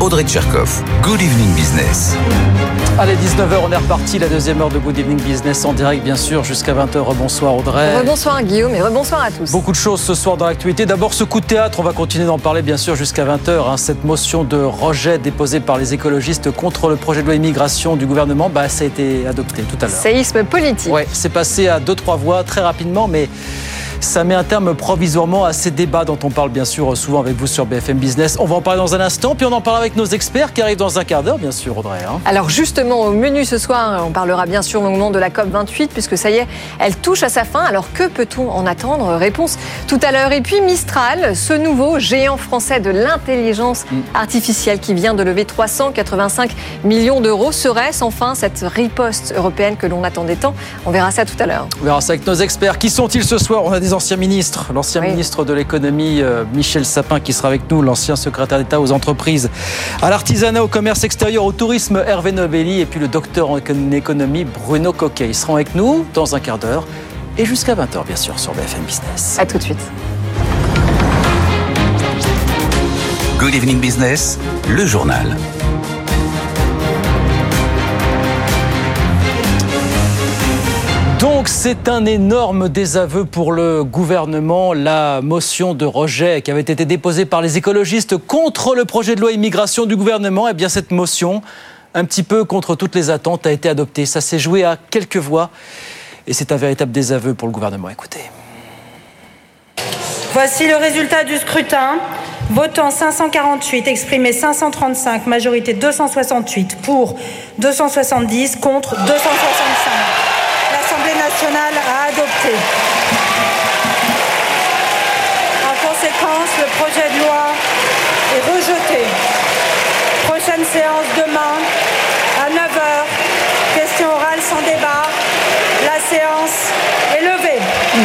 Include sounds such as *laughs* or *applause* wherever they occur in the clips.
Audrey Tcherkov. Good evening business. Allez, 19h, on est reparti. La deuxième heure de Good Evening Business en direct, bien sûr, jusqu'à 20h. Bonsoir Audrey. Rebonsoir Guillaume et rebonsoir à tous. Beaucoup de choses ce soir dans l'actualité. D'abord, ce coup de théâtre, on va continuer d'en parler, bien sûr, jusqu'à 20h. hein. Cette motion de rejet déposée par les écologistes contre le projet de loi immigration du gouvernement, bah, ça a été adopté tout à l'heure. Séisme politique. Ouais, c'est passé à deux, trois voix très rapidement, mais ça met un terme provisoirement à ces débats dont on parle bien sûr souvent avec vous sur BFM Business. On va en parler dans un instant, puis on en parle avec nos experts qui arrivent dans un quart d'heure, bien sûr, Audrey. hein. Alors justement, au menu ce soir, on parlera bien sûr longuement de la COP28, puisque ça y est, elle touche à sa fin. Alors que peut-on en attendre? Réponse tout à l'heure. Et puis Mistral, ce nouveau géant français de l'intelligence artificielle qui vient de lever 385 millions d'euros, serait-ce enfin cette riposte européenne que l'on attendait tant? On verra ça tout à l'heure. On verra ça avec nos experts. Qui sont-ils ce soir? On a des anciens ministres. L'ancien Oui. ministre de l'économie, euh, Michel Sapin, qui sera avec nous. L'ancien secrétaire d'État aux entreprises, à l'artisanat, au commerce extérieur, au tourisme, Hervé Novelli. Et puis le docteur en écon- économie, Bruno Coquet. Ils seront avec nous dans un quart d'heure. Et jusqu'à 20h, bien sûr, sur BFM Business. À tout de suite. Good evening business, le journal. Donc c'est un énorme désaveu pour le gouvernement. La motion de rejet qui avait été déposée par les écologistes contre le projet de loi immigration du gouvernement, eh bien cette motion, un petit peu contre toutes les attentes, a été adoptée. Ça s'est joué à quelques voix et c'est un véritable désaveu pour le gouvernement. Écoutez. Voici le résultat du scrutin. Votant 548, exprimé 535, majorité 268, pour 270, contre 265. Nationale a adopté. En conséquence, le projet de loi est rejeté. Prochaine séance demain à 9h. Question orale sans débat. La séance est levée.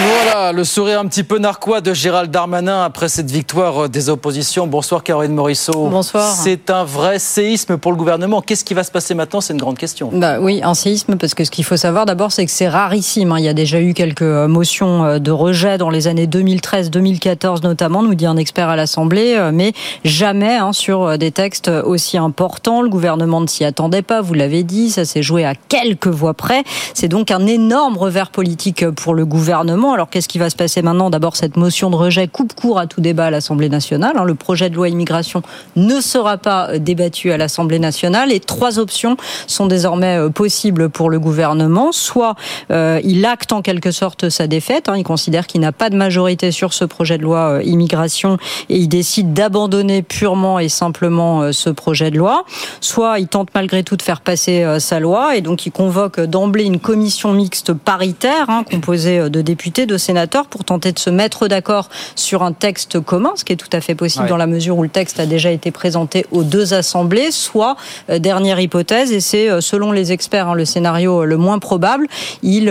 Voilà, le sourire un petit peu narquois de Gérald Darmanin après cette victoire euh, des oppositions. Bonsoir Caroline Morisseau. Bonsoir. C'est un vrai séisme pour le gouvernement. Qu'est-ce qui va se passer maintenant? C'est une grande question. Bah oui, un séisme, parce que ce qu'il faut savoir d'abord, c'est que c'est rarissime. hein. Il y a déjà eu quelques euh, motions euh, de rejet dans les années 2013-2014 notamment, nous dit un expert à l'Assemblée, mais jamais hein, sur des textes aussi importants. Le gouvernement ne s'y attendait pas, vous l'avez dit, ça s'est joué à quelques voix près. C'est donc un énorme revers politique pour le gouvernement. Alors qu'est-ce qui va se passer maintenant D'abord, cette motion de rejet coupe court à tout débat à l'Assemblée nationale. hein. Le projet de loi immigration ne sera pas euh, débattu à l'Assemblée nationale et trois options sont désormais euh, possibles pour le gouvernement. Soit euh, il acte en quelque sorte sa défaite, hein, il considère qu'il n'a pas de majorité sur ce projet de loi immigration et il décide d'abandonner purement et simplement ce projet de loi. Soit il tente malgré tout de faire passer sa loi et donc il convoque d'emblée une commission mixte paritaire hein, composée de députés, de sénateurs pour tenter de se mettre d'accord sur un texte commun, ce qui est tout à fait possible Ouais. dans la mesure où le texte a déjà été présenté aux deux assemblées. Soit euh, dernière hypothèse et c'est euh, selon les experts hein, le scénario euh, le moins probable. Il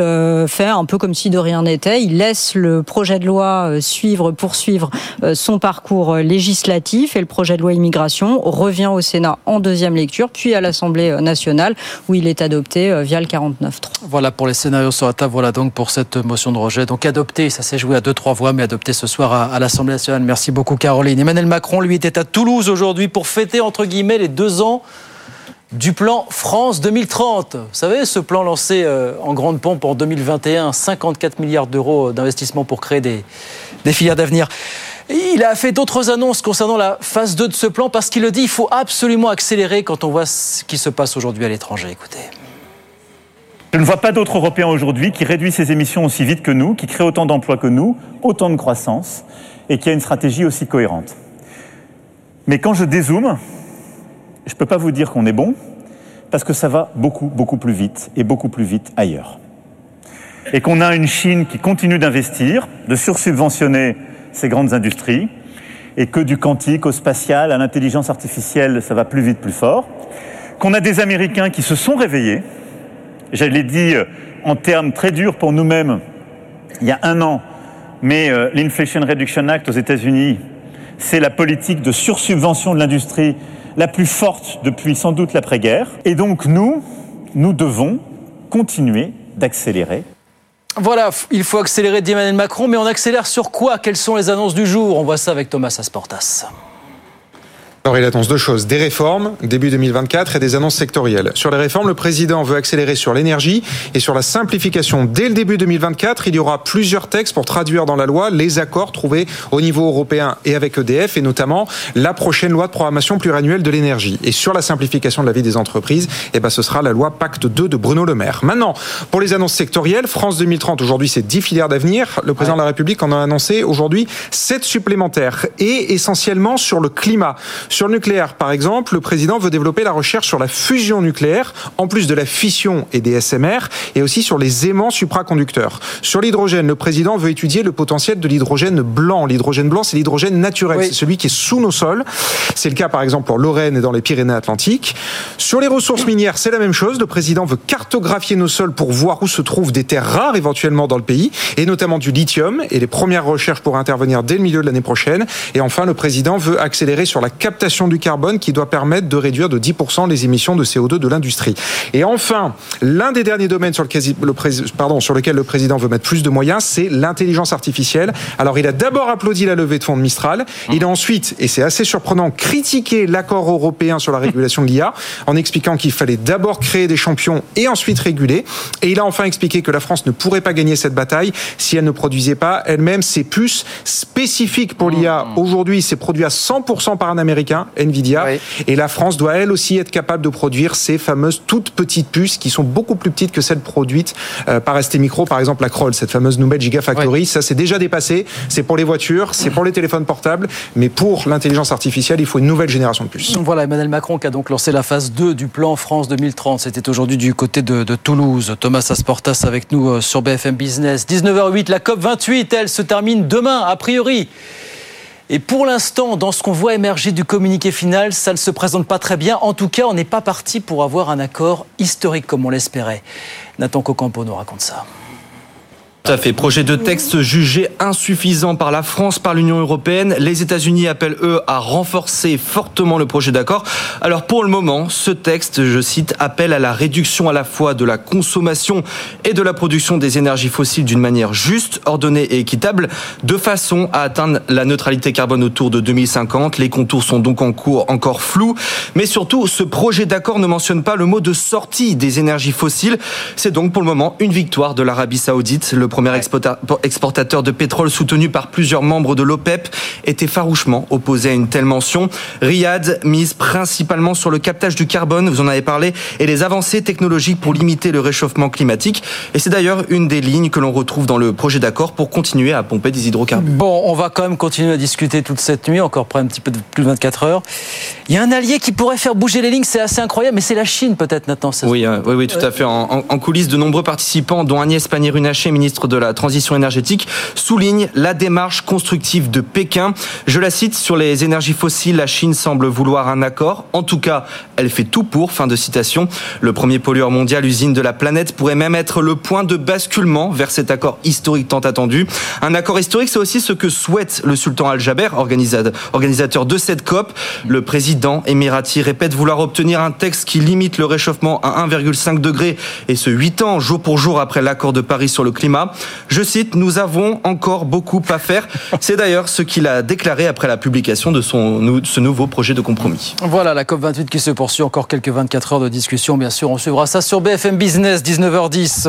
fait un peu comme si de rien n'était. Il laisse le projet de loi suivre, poursuivre son parcours législatif et le projet de loi immigration revient au Sénat en deuxième lecture, puis à l'Assemblée nationale où il est adopté via le 49.3. Voilà pour les scénarios sur la table. Voilà donc pour cette motion de rejet. Donc adopté, ça s'est joué à deux, trois voix, mais adopté ce soir à, l'Assemblée nationale. Merci beaucoup Caroline. Emmanuel Macron, lui, était à Toulouse aujourd'hui pour fêter, entre guillemets, les deux ans du plan France 2030. Vous savez, ce plan lancé euh, en grande pompe en 2021, 54 milliards d'euros d'investissement pour créer des, des filières d'avenir. Il a fait d'autres annonces concernant la phase 2 de ce plan parce qu'il le dit, il faut absolument accélérer quand on voit ce qui se passe aujourd'hui à l'étranger. Écoutez. Je ne vois pas d'autres Européens aujourd'hui qui réduit ses émissions aussi vite que nous, qui crée autant d'emplois que nous, autant de croissance et qui a une stratégie aussi cohérente. Mais quand je dézoome, je ne peux pas vous dire qu'on est bon, parce que ça va beaucoup, beaucoup plus vite et beaucoup plus vite ailleurs. Et qu'on a une Chine qui continue d'investir, de sursubventionner ses grandes industries, et que du quantique au spatial, à l'intelligence artificielle, ça va plus vite, plus fort. Qu'on a des Américains qui se sont réveillés, je l'ai dit euh, en termes très durs pour nous-mêmes il y a un an, mais euh, l'Inflation Reduction Act aux États-Unis, c'est la politique de sursubvention de l'industrie la plus forte depuis sans doute l'après-guerre. Et donc nous, nous devons continuer d'accélérer. Voilà, il faut accélérer Emmanuel Macron, mais on accélère sur quoi? Quelles sont les annonces du jour? On voit ça avec Thomas Asportas. Alors il annonce deux choses, des réformes début 2024 et des annonces sectorielles. Sur les réformes, le président veut accélérer sur l'énergie et sur la simplification. Dès le début 2024, il y aura plusieurs textes pour traduire dans la loi les accords trouvés au niveau européen et avec EDF et notamment la prochaine loi de programmation pluriannuelle de l'énergie. Et sur la simplification de la vie des entreprises, eh ben ce sera la loi Pacte 2 de Bruno Le Maire. Maintenant, pour les annonces sectorielles, France 2030 aujourd'hui c'est 10 filières d'avenir. Le président de la République en a annoncé aujourd'hui 7 supplémentaires et essentiellement sur le climat. Sur le nucléaire, par exemple, le président veut développer la recherche sur la fusion nucléaire, en plus de la fission et des SMR, et aussi sur les aimants supraconducteurs. Sur l'hydrogène, le président veut étudier le potentiel de l'hydrogène blanc. L'hydrogène blanc, c'est l'hydrogène naturel, c'est celui qui est sous nos sols. C'est le cas, par exemple, pour Lorraine et dans les Pyrénées-Atlantiques. Sur les ressources minières, c'est la même chose. Le président veut cartographier nos sols pour voir où se trouvent des terres rares éventuellement dans le pays, et notamment du lithium. Et les premières recherches pourraient intervenir dès le milieu de l'année prochaine. Et enfin, le président veut accélérer sur la captation du carbone qui doit permettre de réduire de 10% les émissions de CO2 de l'industrie. Et enfin, l'un des derniers domaines sur, lequel le, pardon, sur lequel le président veut mettre plus de moyens, c'est l'intelligence artificielle. Alors il a d'abord applaudi la levée de fonds de Mistral. Il a ensuite, et c'est assez surprenant, critiqué l'accord européen sur la régulation de l'IA en expliquant qu'il fallait d'abord créer des champions et ensuite réguler. Et il a enfin expliqué que la France ne pourrait pas gagner cette bataille si elle ne produisait pas elle-même ses puces spécifiques pour l'IA. Aujourd'hui, c'est produit à 100% par un Américain. Nvidia. Et la France doit elle aussi être capable de produire ces fameuses toutes petites puces qui sont beaucoup plus petites que celles produites euh, par ST Micro, par exemple la Kroll, cette fameuse nouvelle Gigafactory. Ça, c'est déjà dépassé. C'est pour les voitures, c'est pour les téléphones portables, mais pour l'intelligence artificielle, il faut une nouvelle génération de puces. Voilà, Emmanuel Macron qui a donc lancé la phase 2 du plan France 2030. C'était aujourd'hui du côté de, de, Toulouse. Thomas Asportas avec nous euh, sur BFM Business. 19h08, la COP 28, elle se termine demain, a priori. Et pour l'instant, dans ce qu'on voit émerger du communiqué final, ça ne se présente pas très bien. En tout cas, on n'est pas parti pour avoir un accord historique comme on l'espérait. Nathan Cocampo nous raconte ça. Tout fait. Projet de texte jugé insuffisant par la France, par l'Union européenne. Les États-Unis appellent, eux, à renforcer fortement le projet d'accord. Alors, pour le moment, ce texte, je cite, appelle à la réduction à la fois de la consommation et de la production des énergies fossiles d'une manière juste, ordonnée et équitable, de façon à atteindre la neutralité carbone autour de 2050. Les contours sont donc en cours encore flous. Mais surtout, ce projet d'accord ne mentionne pas le mot de sortie des énergies fossiles. C'est donc, pour le moment, une victoire de l'Arabie Saoudite. Premier exportateur de pétrole soutenu par plusieurs membres de l'OPEP, était farouchement opposé à une telle mention. Riyad mise principalement sur le captage du carbone, vous en avez parlé, et les avancées technologiques pour limiter le réchauffement climatique. Et c'est d'ailleurs une des lignes que l'on retrouve dans le projet d'accord pour continuer à pomper des hydrocarbures. Bon, on va quand même continuer à discuter toute cette nuit, encore près un petit peu de plus de 24 heures. Il y a un allié qui pourrait faire bouger les lignes, c'est assez incroyable, mais c'est la Chine peut-être, Nathan. Oui, euh, oui, oui, tout à fait. En, en, coulisses, de nombreux participants, dont Agnès Pannier-Runacher, de la transition énergétique, souligne la démarche constructive de Pékin. Je la cite, sur les énergies fossiles, la Chine semble vouloir un accord. En tout cas, elle fait tout pour. Fin de citation. Le premier pollueur mondial, usine de la planète, pourrait même être le point de basculement vers cet accord historique tant attendu. Un accord historique, c'est aussi ce que souhaite le sultan Al-Jaber, organisateur de cette COP. Le président émirati répète vouloir obtenir un texte qui limite le réchauffement à 1,5 degré et ce 8 ans jour pour jour après l'accord de Paris sur le climat. Je cite, nous avons encore beaucoup à faire. C'est d'ailleurs ce qu'il a déclaré après la publication de son, ce nouveau projet de compromis. Voilà la COP28 qui se poursuit. Encore quelques 24 heures de discussion. Bien sûr, on suivra ça sur BFM Business, 19h10.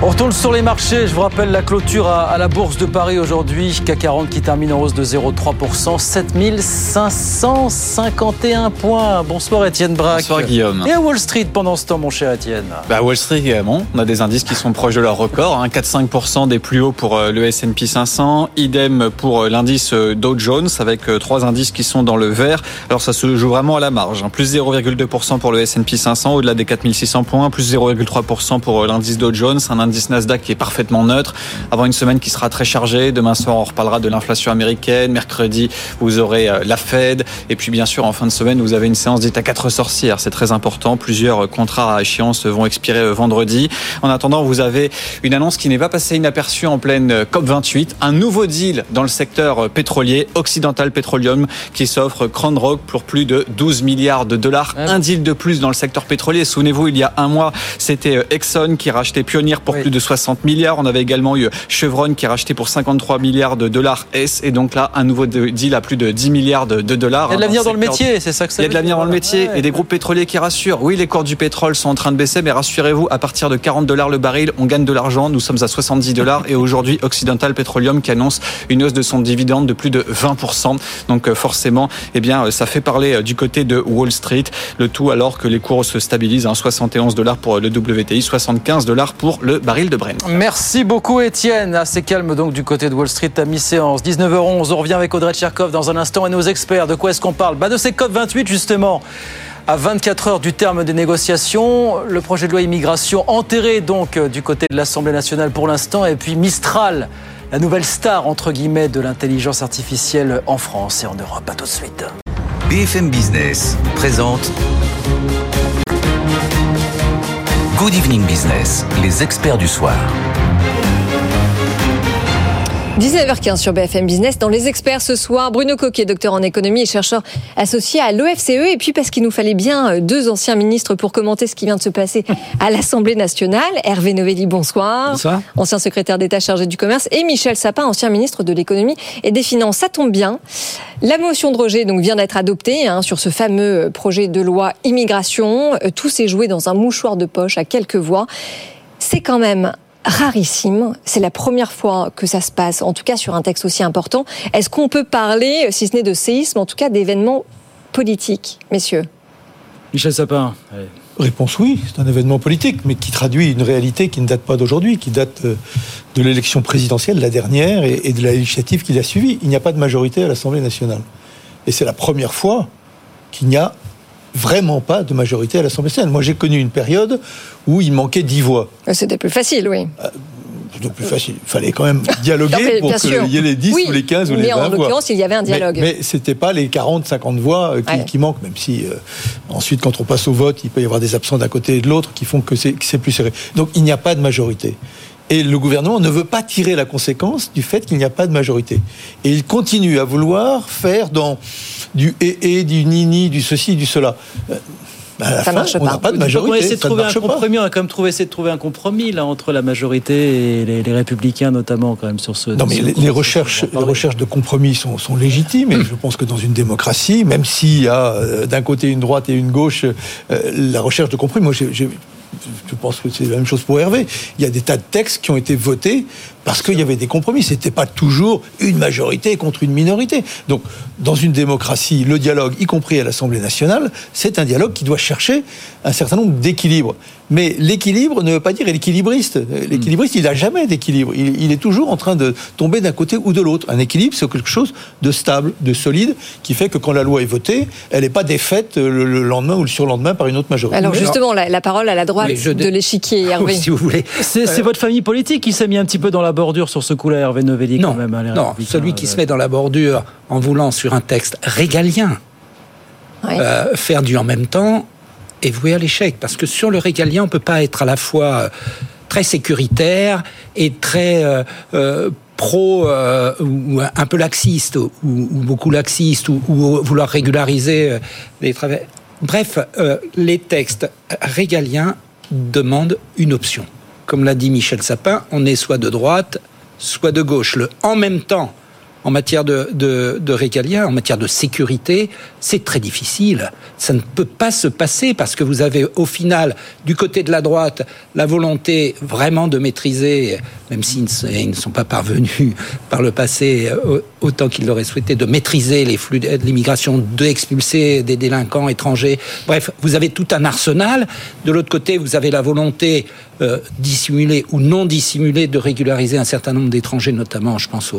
On retourne sur les marchés. Je vous rappelle la clôture à, la Bourse de Paris aujourd'hui. CAC 40 qui termine en hausse de 0,3%. 7551 points. Bonsoir Étienne Braque. Bonsoir Guillaume. Et à Wall Street pendant ce temps, mon cher Étienne bah, Wall Street également. On a des indices qui sont proches de leur record. Hein. 4-5% des plus hauts pour euh, le S&P 500. Idem pour euh, l'indice euh, Dow Jones avec trois indices qui sont dans le vert. Alors ça se joue vraiment à la marge. Hein. Plus 0,2% pour le S&P 500 au-delà des 4600 points. Plus 0,3% pour l'indice Dow Jones. Un indice Nasdaq qui est parfaitement neutre. Avant une semaine qui sera très chargée. Demain soir, on reparlera de l'inflation américaine. Mercredi, vous aurez la Fed. Et puis, bien sûr, en fin de semaine, vous avez une séance dite à quatre sorcières. C'est très important. Plusieurs contrats à échéance vont expirer vendredi. En attendant, vous avez une annonce qui n'est pas passé inaperçu en pleine euh, COP28, un nouveau deal dans le secteur euh, pétrolier, Occidental Petroleum, qui s'offre Crown Rock pour plus de 12 milliards de dollars. Un deal de plus dans le secteur pétrolier. Souvenez-vous, il y a un mois, c'était Exxon qui rachetait Pioneer pour plus de 60 milliards. On avait également eu Chevron qui rachetait pour 53 milliards de dollars S. Et donc là, un nouveau deal à plus de 10 milliards de, dollars. Il y a de l'avenir dans, le métier, c'est ça que ça Il y a de l'avenir dans le métier et des groupes pétroliers qui rassurent. Oui, les cours du pétrole sont en train de baisser, mais rassurez-vous, à partir de 40 dollars le baril, on gagne de l'argent. Nous sommes à 70 dollars et aujourd'hui, Occidental Petroleum qui annonce une hausse de son dividende de plus de 20%. Donc euh, forcément, eh bien, euh, ça fait parler euh, du côté de Wall Street. Le tout alors que les cours se stabilisent à 71 dollars pour le WTI, 75 dollars pour le baril de Brent. Merci beaucoup Étienne. Assez calme donc du côté de Wall Street à mi-séance. 19h11, on revient avec Audrey Tcherkov dans un instant et nos experts. De quoi est-ce qu'on parle? Bah De ces COP28 justement. À 24 heures du terme des négociations, le projet de loi immigration enterré donc euh, du côté de l'Assemblée nationale pour l'instant, et puis Mistral, la nouvelle star entre guillemets de l'intelligence artificielle en France et en Europe. À tout de suite. BFM Business présente Good Evening Business, les experts du soir. 19h15 sur BFM Business. Dans les experts ce soir, Bruno Coquet, docteur en économie et chercheur associé à l'OFCE. Et puis parce qu'il nous fallait bien euh, deux anciens ministres pour commenter ce qui vient de se passer à l'Assemblée nationale. Hervé Novelli, bonsoir. Bonsoir. Ancien secrétaire d'État chargé du commerce. Et Michel Sapin, ancien ministre de l'économie et des finances. Ça tombe bien. La motion de rejet donc, vient d'être adoptée hein, sur ce fameux euh, projet de loi immigration. Euh, tout s'est joué dans un mouchoir de poche à quelques voix. C'est quand même rarissime. C'est la première fois que ça se passe, en tout cas sur un texte aussi important. Est-ce qu'on peut parler, si ce n'est de séisme, en tout cas d'événements politiques, messieurs? Michel Sapin. Réponse oui, c'est un événement politique, mais qui traduit une réalité qui ne date pas d'aujourd'hui, qui date euh, de l'élection présidentielle, la dernière, et de la législative qui l'a suivie. Il n'y a pas de majorité à l'Assemblée nationale. Et c'est la première fois qu'il n'y a vraiment pas de majorité à l'Assemblée nationale. Moi, j'ai connu une période où il manquait dix voix. Euh, c'était plus facile, oui. Euh, c'était plus facile. Il fallait quand même *laughs* dialoguer pour qu'il y ait les 10 ou les 15 ou les 20 voix. Mais en l'occurrence, il y avait un dialogue. Mais, mais ce n'était pas les 40, 50 voix euh, qui, manquent, même si ensuite, quand on passe au vote, il peut y avoir des absents d'un côté et de l'autre qui font que c'est plus serré. Donc, il n'y a pas de majorité. Et le gouvernement ne veut pas tirer la conséquence du fait qu'il n'y a pas de majorité. Et il continue à vouloir faire dans du et, et du ni-ni, du ceci, du cela. Euh, bah, à la ça fin, marche on n'a pas de majorité. On, de trouver un compromis, on a quand même trouvé, essayer de trouver un compromis là, entre la majorité et les, républicains, notamment, quand même, sur ce. Non, mais les, recherches, les recherches de compromis sont, sont légitimes, et je pense que dans une démocratie, même s'il y a euh, d'un côté une droite et une gauche, euh, la recherche de compromis, moi j'ai je pense que c'est la même chose pour Hervé. Il y a des tas de textes qui ont été votés parce qu'il y avait des compromis. C'était pas toujours une majorité contre une minorité. Donc, dans une démocratie, le dialogue, y compris à l'Assemblée nationale, c'est un dialogue qui doit chercher un certain nombre d'équilibres. Mais l'équilibre ne veut pas dire l'équilibriste. L'équilibriste, il n'a jamais d'équilibre. Il, est toujours en train de tomber d'un côté ou de l'autre. Un équilibre, c'est quelque chose de stable, de solide, qui fait que quand la loi est votée, elle n'est pas défaite le, lendemain ou le surlendemain par une autre majorité. Alors justement, la, parole à la droite de l'échiquier, Hervé. si vous voulez. C'est euh, votre famille politique qui s'est mis un petit peu dans la bordure sur ce coup-là, Hervé Novelli, non, quand même. non, celui qui se met dans la bordure en voulant sur un texte régalien euh, faire du en même temps est voué à l'échec. Parce que sur le régalien, on ne peut pas être à la fois euh, très sécuritaire et très pro ou un peu laxiste ou, beaucoup laxiste ou, vouloir régulariser les travaux. Bref, les textes régaliens demandent une option. Comme l'a dit Michel Sapin, on est soit de droite, soit de gauche. Le en même temps, en matière de, de, régalien, en matière de sécurité, c'est très difficile. Ça ne peut pas se passer parce que vous avez au final, du côté de la droite, la volonté vraiment de maîtriser, même s'ils ne sont pas parvenus *laughs* par le passé euh, autant qu'ils l'auraient souhaité, de maîtriser les flux de l'immigration, d'expulser des délinquants étrangers. Bref, vous avez tout un arsenal. De l'autre côté, vous avez la volonté euh, dissimulée ou non dissimulée de régulariser un certain nombre d'étrangers, notamment, je pense,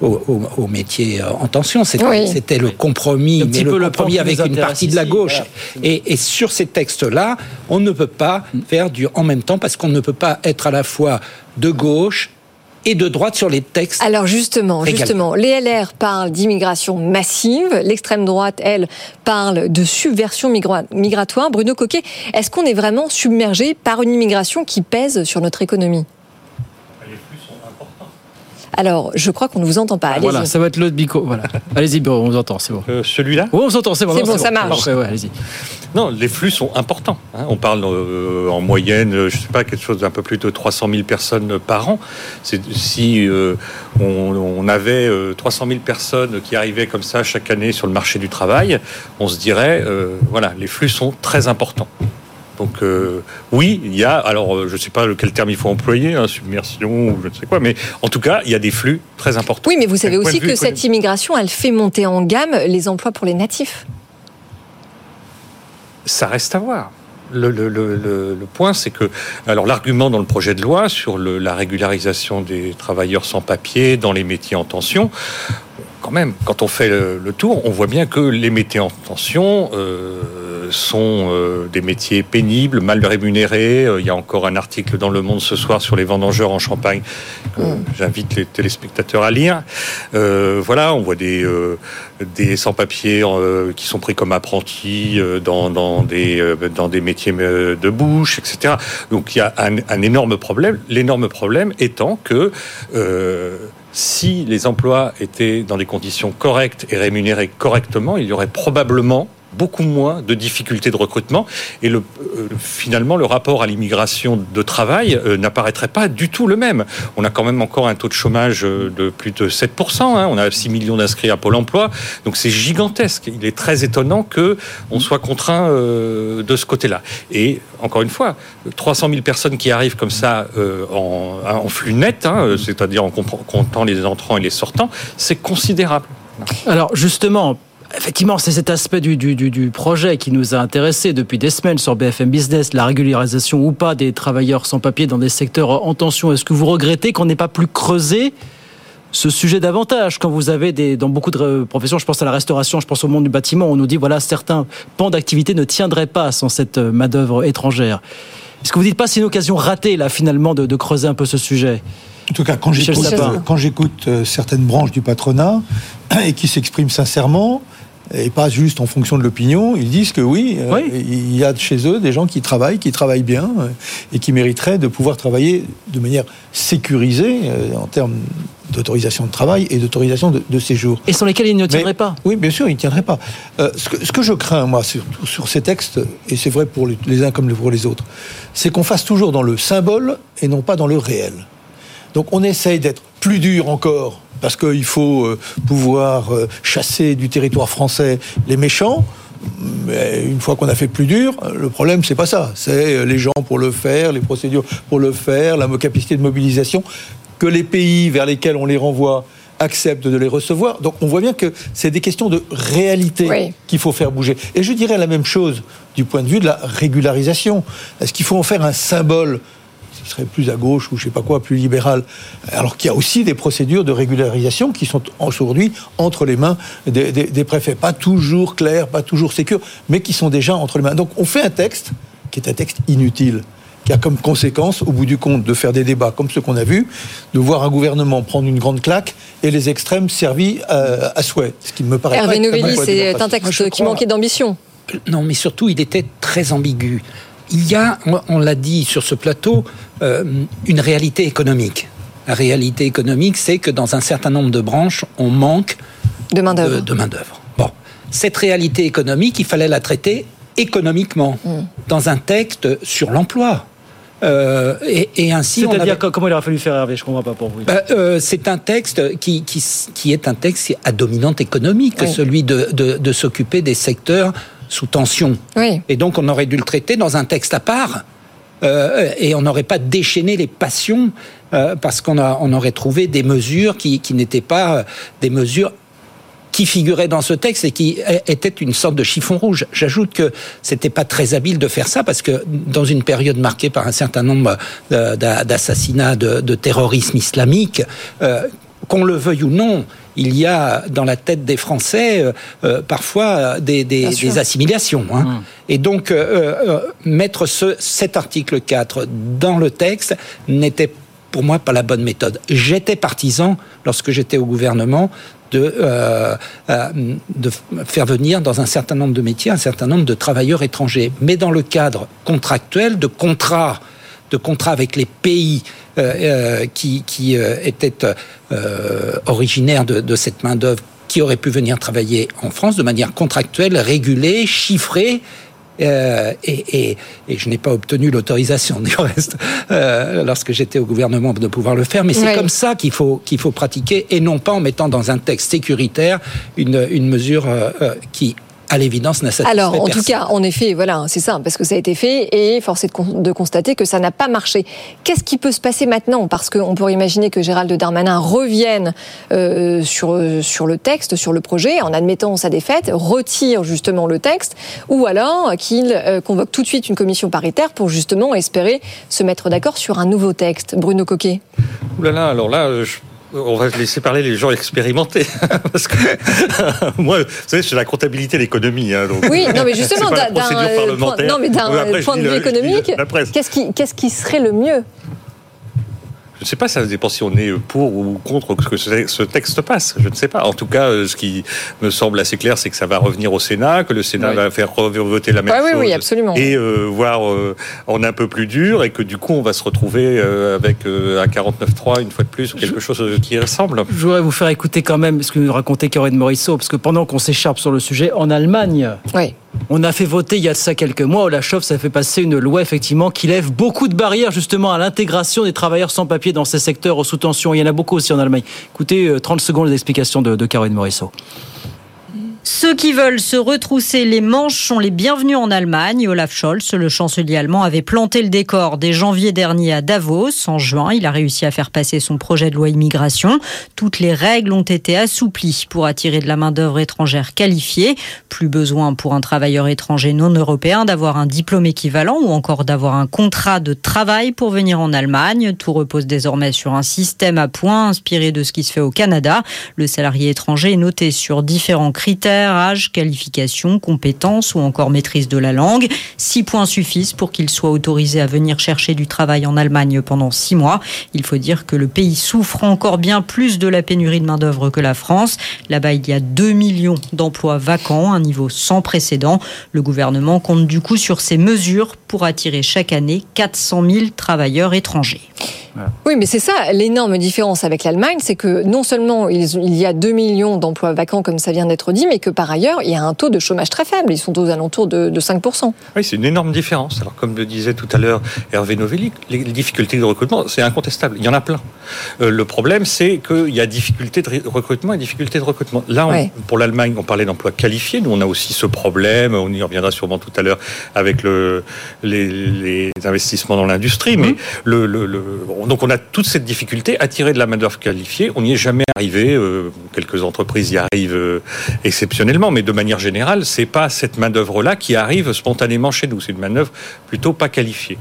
au, métier euh, en tension. C'était le compromis, mais le compromis avec une partie de la gauche. Et, sur ces textes-là, on ne peut pas faire du en même temps parce qu'on ne peut pas être à la fois de gauche et de droite sur les textes. Alors justement, justement, les LR parlent d'immigration massive, l'extrême droite, elle, parle de subversion migratoire. Bruno Coquet, est-ce qu'on est vraiment submergé par une immigration qui pèse sur notre économie? Alors, je crois qu'on ne vous entend pas. Allez-y. Voilà, ça va être l'autre bico. Voilà. Allez-y, on vous entend, c'est bon. Euh, Celui-là Oui, on vous entend, c'est bon. C'est bon, ça marche. Parfait, ouais, allez-y. Non, les flux sont importants. hein. On parle euh, en moyenne, euh, je sais pas, quelque chose d'un peu plus de 300 000 personnes par an. C'est- Si euh, on, on avait euh, 300 000 personnes qui arrivaient comme ça chaque année sur le marché du travail, on se dirait, euh, voilà, les flux sont très importants. Donc euh, oui, il y a, alors euh, je ne sais pas quel terme il faut employer, hein, submersion ou je ne sais quoi, mais en tout cas, il y a des flux très importants. Oui, mais vous savez aussi que cette immigration, elle fait monter en gamme les emplois pour les natifs. ça reste à voir. Le, le- le- le- le point, c'est que, alors l'argument dans le projet de loi sur la régularisation des travailleurs sans papier dans les métiers en tension, quand même, quand on fait le, le tour, on voit bien que les métiers en tension euh, sont euh, des métiers pénibles, mal rémunérés. Euh, Il y a encore un article dans Le Monde ce soir sur les vendangeurs en Champagne que j'invite les téléspectateurs à lire. Euh, voilà, on voit des, des sans-papiers qui sont pris comme apprentis dans, dans, des, dans des métiers de bouche, etc. Donc il y a un, un énorme problème. L'énorme problème étant que euh, si les emplois étaient dans des conditions correctes et rémunérés correctement, il y aurait probablement beaucoup moins de difficultés de recrutement et le, euh, finalement le rapport à l'immigration de travail euh, n'apparaîtrait pas du tout le même. On a quand même encore un taux de chômage euh, de plus de 7%, hein. on a 6 millions d'inscrits à Pôle emploi, donc c'est gigantesque. Il est très étonnant que on soit contraint euh, de ce côté-là. Et encore une fois, 300 000 personnes qui arrivent comme ça euh, en, en flux net, hein, c'est-à-dire en comptant les entrants et les sortants, c'est considérable. Alors justement, effectivement, c'est cet aspect du, du, du, projet qui nous a intéressés depuis des semaines sur BFM Business, la régularisation ou pas des travailleurs sans papier dans des secteurs en tension. Est-ce que vous regrettez qu'on n'ait pas plus creusé ce sujet davantage quand vous avez des, dans beaucoup de professions, je pense à la restauration, je pense au monde du bâtiment, on nous dit voilà certains pans d'activité ne tiendraient pas sans cette main d'œuvre étrangère. Est-ce que vous dites pas c'est une occasion ratée là finalement de, de creuser un peu ce sujet? En tout cas, j'écoute, quand j'écoute euh, certaines branches du patronat *coughs* et qui s'expriment sincèrement, et pas juste en fonction de l'opinion, ils disent que oui, euh, il y a chez eux des gens qui travaillent, qui travaillent bien euh, et qui mériteraient de pouvoir travailler de manière sécurisée euh, en termes d'autorisation de travail et d'autorisation de, de séjour. Et sur lesquels ils ne tiendraient Mais- pas Oui, bien sûr, ils ne tiendraient pas. Euh, ce, que, ce que je crains, moi, sur, sur ces textes, et c'est vrai pour les, les uns comme pour les autres, c'est qu'on fasse toujours dans le symbole et non pas dans le réel. Donc on essaye d'être plus dur encore, parce qu'il faut euh, pouvoir euh, chasser du territoire français les méchants. Mais une fois qu'on a fait plus dur, le problème c'est pas ça. C'est euh, les gens pour le faire, les procédures pour le faire, la capacité de mobilisation, que les pays vers lesquels on les renvoie acceptent de les recevoir. Donc on voit bien que c'est des questions de réalité qu'il faut faire bouger. Et je dirais la même chose du point de vue de la régularisation. Est-ce qu'il faut en faire un symbole ce serait plus à gauche ou je sais pas quoi, plus libéral. Alors qu'il y a aussi des procédures de régularisation qui sont aujourd'hui entre les mains des, des- des préfets. Pas toujours claires, pas toujours sécures, mais qui sont déjà entre les mains. Donc on fait un texte qui est un texte inutile qui a comme conséquence, au bout du compte, de faire des débats comme ceux qu'on a vus, de voir un gouvernement prendre une grande claque et les extrêmes servis euh, à souhait. Ce qui me paraît Hervé Novelli, c'est un texte Moi, qui crois- manquait d'ambition. Non, mais surtout, il était très ambigu. Il y a, on- l'a dit sur ce plateau, euh, une réalité économique. La réalité économique, c'est que dans un certain nombre de branches, on manque de main-d'œuvre. De. Bon, cette réalité économique, il fallait la traiter économiquement dans un texte sur l'emploi. Euh, et, et ainsi, C'est-à-dire avait- comment il aurait fallu faire Hervé? Je comprends pas pour vous. bah, euh, c'est un texte qui, qui, qui est un texte à dominante économique, Oui. celui de, de, de s'occuper des secteurs sous tension. Oui. Et donc on aurait dû le traiter dans un texte à part. euh, et on n'aurait pas déchaîné les passions euh, parce qu'on a- on aurait trouvé des mesures qui, qui n'étaient pas euh, des mesures qui figuraient dans ce texte et qui étaient une sorte de chiffon rouge. J'ajoute que c'était pas très habile de faire ça parce que dans une période marquée par un certain nombre d'a- d'assassinats, de, terrorisme islamique, qu'on le veuille ou non, il y a dans la tête des Français euh, euh, parfois des, assimilations. hein. Et donc euh, mettre ce, cet article 4 dans le texte n'était pour moi pas la bonne méthode. J'étais partisan, lorsque j'étais au gouvernement, de, euh, faire venir dans un certain nombre de métiers un certain nombre de travailleurs étrangers, mais dans le cadre contractuel de contrats de contrats avec les pays qui, qui étaient originaires de, de cette main-d'œuvre qui auraient pu venir travailler en France de manière contractuelle, régulée, chiffrée, euh, et, je n'ai pas obtenu l'autorisation du reste euh, lorsque j'étais au gouvernement de pouvoir le faire. Mais c'est comme ça qu'il faut qu'il faut pratiquer et non pas en mettant dans un texte sécuritaire une, une mesure euh, qui à l'évidence, n'a Alors, en tout cas, en effet, voilà, c'est ça, parce que ça a été fait et force est de, constater que ça n'a pas marché. Qu'est-ce qui peut se passer maintenant? Parce qu'on pourrait imaginer que Gérald Darmanin revienne euh, sur, sur le texte, sur le projet, en admettant sa défaite, retire justement le texte, ou alors qu'il euh, convoque tout de suite une commission paritaire pour justement espérer se mettre d'accord sur un nouveau texte. Bruno Coquet. Ouh là là, alors là, je on va laisser parler les gens expérimentés. *laughs* Parce que *laughs* moi, vous savez, c'est la comptabilité et l'économie. Hein, oui, non, mais justement, d'un point, non, mais d'un point de vue économique, qu'est-ce qui, qu'est-ce qui serait le mieux? Je ne sais pas, ça dépend si on est pour ou contre que ce texte passe. Je ne sais pas. En tout cas, euh, ce qui me semble assez clair, c'est que ça va revenir au Sénat, que le Sénat va faire voter la même chose. Oui, oui, absolument. Et euh, voir euh, en un peu plus dur, et que du coup, on va se retrouver avec un 49-3 une fois de plus, ou quelque chose qui ressemble. Je voudrais vous faire écouter quand même ce que nous racontait Corinne Morisseau, parce que pendant qu'on s'écharpe sur le sujet, en Allemagne, oui. On a fait voter il y a de ça quelques mois, Olachov, ça fait passer une loi effectivement qui lève beaucoup de barrières justement à l'intégration des travailleurs sans papier dans ces secteurs sous tension. Il y en a beaucoup aussi en Allemagne. Écoutez, 30 euh, secondes d'explication de, de Caroline Morisseau. Ceux qui veulent se retrousser les manches sont les bienvenus en Allemagne. Olaf Scholz, le chancelier allemand, avait planté le décor dès janvier dernier à Davos. En juin, il a réussi à faire passer son projet de loi immigration. Toutes les règles ont été assouplies pour attirer de la main-d'œuvre étrangère qualifiée. Plus besoin pour un travailleur étranger non européen d'avoir un diplôme équivalent ou encore d'avoir un contrat de travail pour venir en Allemagne. Tout repose désormais sur un système à points inspiré de ce qui se fait au Canada. Le salarié étranger est noté sur différents critères âge, qualification, compétences ou encore maîtrise de la langue. Six points suffisent pour qu'il soit autorisé à venir chercher du travail en Allemagne pendant six mois. Il faut dire que le pays souffre encore bien plus de la pénurie de main-d'œuvre que la France. Là-bas, il y a 2 millions d'emplois vacants, un niveau sans précédent. Le gouvernement compte du coup sur ces mesures pour attirer chaque année 400 000 travailleurs étrangers. Oui, mais c'est ça l'énorme différence avec l'Allemagne, c'est que non seulement il y a 2 millions d'emplois vacants, comme ça vient d'être dit, mais que par ailleurs, il y a un taux de chômage très faible. Ils sont aux alentours de, 5%. Oui, c'est une énorme différence. Alors, comme le disait tout à l'heure Hervé Novelli, les difficultés de recrutement, c'est incontestable. Il y en a plein. Euh, le problème, c'est qu'il y a difficulté de recrutement et difficulté de recrutement. Là, pour l'Allemagne, on parlait d'emplois qualifiés. Nous, on a aussi ce problème. On y reviendra sûrement tout à l'heure avec le, les, investissements dans l'industrie. Mais mmh. le, le, le donc on a toute cette difficulté à tirer de la main-d'œuvre qualifiée. On n'y est jamais arrivé. Euh, quelques entreprises y arrivent euh, mais de manière générale, c'est pas cette main-d'œuvre-là qui arrive spontanément chez nous. C'est une main-d'œuvre plutôt pas qualifiée.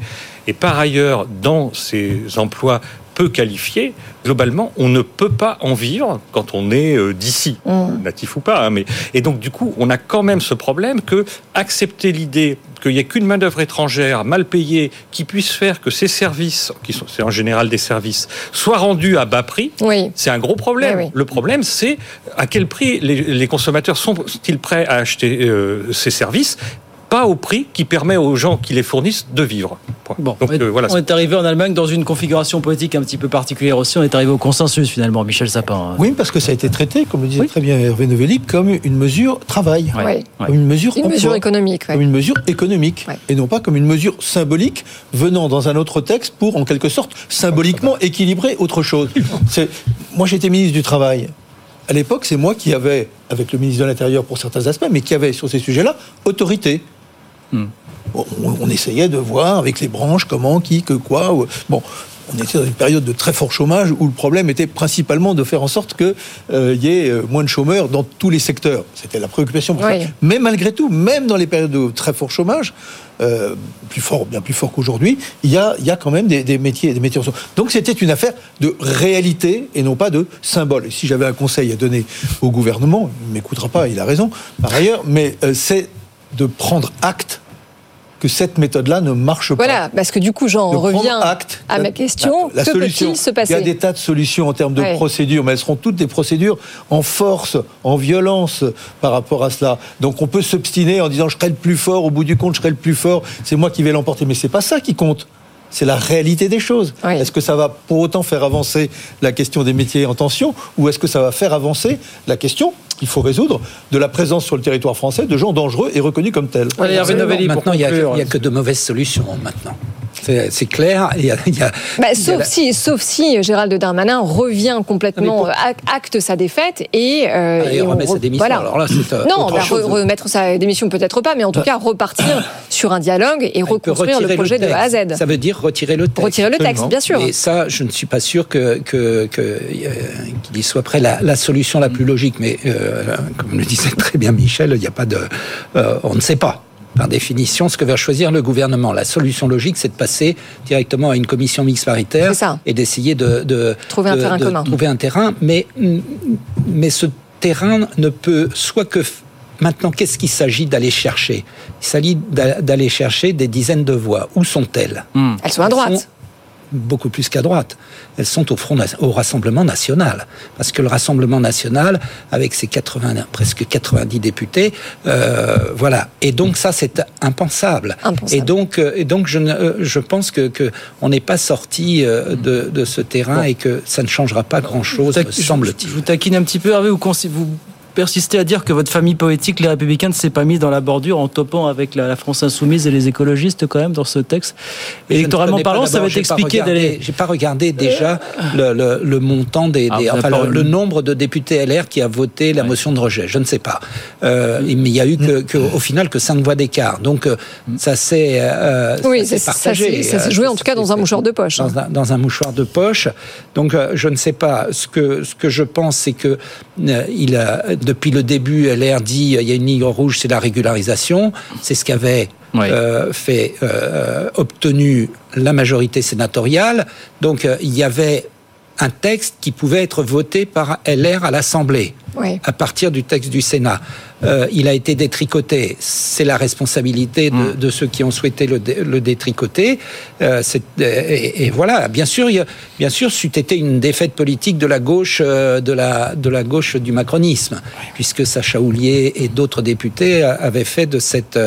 Et par ailleurs, dans ces emplois peu qualifiés, globalement, on ne peut pas en vivre quand on est euh, d'ici, mm. natif ou pas. Hein, mais et donc du coup, on a quand même ce problème que accepter l'idée qu'il n'y ait qu'une main d'œuvre étrangère mal payée qui puisse faire que ces services, qui sont c'est en général des services, soient rendus à bas prix. Oui. C'est un gros problème. Le problème, c'est à quel prix les, consommateurs sont-ils prêts à acheter euh, ces services pas au prix qui permet aux gens qui les fournissent de vivre. Bon, Donc, on, est, euh, voilà. on est arrivé en Allemagne dans une configuration politique un petit peu particulière aussi. On est arrivé au consensus finalement, Michel Sapin. Oui, parce que ça a été traité, comme le disait très bien Hervé Novelli, comme une mesure travail, comme une mesure, une mesure économique, comme une mesure économique, et non pas comme une mesure symbolique venant dans un autre texte pour, en quelque sorte, symboliquement équilibrer autre chose. Moi, j'étais ministre du travail. À l'époque, c'est moi qui avais, avec le ministre de l'Intérieur pour certains aspects, mais qui avait sur ces sujets-là autorité. On, essayait de voir avec les branches comment, qui, que, quoi. Bon, on était dans une période de très fort chômage où le problème était principalement de faire en sorte qu'il euh, y ait euh, moins de chômeurs dans tous les secteurs. C'était la préoccupation. Mais malgré tout, même dans les périodes de très fort chômage, euh, plus fort, bien plus fort qu'aujourd'hui, il y a, y a quand même des, métiers, des métiers. Donc c'était une affaire de réalité et non pas de symbole. Et si j'avais un conseil à donner au gouvernement, il ne m'écoutera pas, il a raison par ailleurs, mais c'est de prendre acte que cette méthode-là ne marche pas. Voilà, parce que du coup, j'en reviens acte, à ma question. La, que peut-il se passer Il y a des tas de solutions en termes de procédures, mais elles seront toutes des procédures en force, en violence par rapport à cela. Donc on peut s'obstiner en disant je serai le plus fort, au bout du compte, je serai le plus fort, c'est moi qui vais l'emporter. Mais c'est pas ça qui compte. c'est la réalité des choses. Est-ce que ça va pour autant faire avancer la question des métiers en tension ou est-ce que ça va faire avancer la question qu'il faut résoudre de la présence sur le territoire français de gens dangereux et reconnus comme tels Maintenant, il n'y a, que de mauvaises solutions maintenant. C'est clair. Il y a, bah, sauf, Si, sauf si Gérald Darmanin revient complètement, acte sa défaite et, euh, ah, remet sa démission. Alors là, euh, non, bah, remettre sa démission peut-être pas, mais en tout cas repartir *coughs* sur un dialogue et reconstruire le projet de A à Z. Ça veut dire retirer le texte. Retirer le texte, bien sûr. Et ça, je ne suis pas sûr que qu'il que, euh, soit prêt la, la, solution la plus logique. Mais comme le disait très bien Michel, il n'y a pas de, on ne sait pas. Par définition, ce que va choisir le gouvernement. La solution logique, c'est de passer directement à une commission mixte paritaire et d'essayer de, trouver un terrain commun. Trouver un terrain, mais, mais ce terrain ne peut soit que Maintenant, qu'est-ce qu'il s'agit d'aller chercher? Il s'agit d'aller chercher des dizaines de voix. Où sont-elles? Elles sont à droite beaucoup plus qu'à droite. Elles sont au, front, au Rassemblement national. Parce que le Rassemblement national, avec ses 80, presque 90 députés, euh, voilà. Et donc ça, c'est impensable. Et donc, euh, et donc je, euh, je pense que, que on n'est pas sorti de, de, ce terrain et que ça ne changera pas grand-chose, semble-t-il. Je vous taquine un petit peu, Hervé, vous, vous persistez à dire que votre famille poétique, les Républicains, ne s'est pas mise dans la bordure en topant avec la, France insoumise et les écologistes quand même dans ce texte. Électoralement parlant, ça va être expliqué d'aller. J'ai pas regardé déjà le, montant des, ah, enfin, le, nombre de députés LR qui a voté la motion de rejet. Je ne sais pas. Euh, mais il y a eu que, au final que 5 voix d'écart. Donc euh, ça s'est euh, oui, partagé. Ça s'est joué en tout cas dans un mouchoir de poche. Dans, un, dans un mouchoir de poche. Donc je ne sais pas. Ce que ce que je pense, c'est que il a depuis le début, LR dit il y a une ligne rouge, c'est la régularisation. C'est ce qu'avait euh, fait euh, obtenu la majorité sénatoriale. Donc euh, il y avait un texte qui pouvait être voté par LR à l'Assemblée à partir du texte du Sénat. Euh, il a été détricoté. C'est la responsabilité de, de, ceux qui ont souhaité le, le détricoter. Euh, et, et, voilà, bien sûr, il, bien sûr, c'eût été une défaite politique de la gauche, euh, de la, de la gauche du macronisme, puisque Sacha Houlier et d'autres députés avaient fait de cette,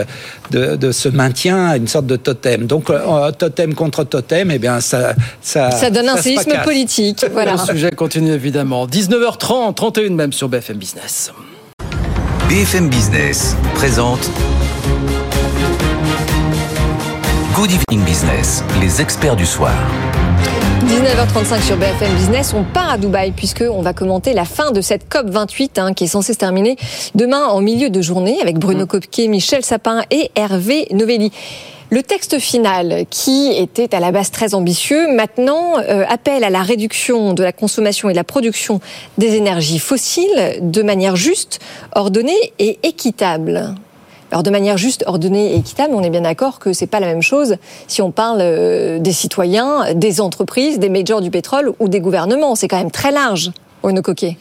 de, de, ce maintien une sorte de totem. Donc, euh, totem contre totem, eh bien, ça, ça, ça donne un séisme politique. Voilà. Le sujet continue évidemment. 19h30, 31 même sur BFM Business. BFM Business présente Good Evening Business, les experts du soir. 19h35 sur BFM Business, on part à Dubaï puisqu'on va commenter la fin de cette COP 28 hein, qui est censée se terminer demain en milieu de journée avec Bruno mmh. Michel Sapin et Hervé Novelli. Le texte final, qui était à la base très ambitieux, maintenant euh, appelle à la réduction de la consommation et de la production des énergies fossiles de manière juste, ordonnée et équitable. Alors de manière juste, ordonnée et équitable, on est bien d'accord que c'est pas la même chose si on parle euh, des citoyens, des entreprises, des majors du pétrole ou des gouvernements. C'est quand même très large, Ono Coquet.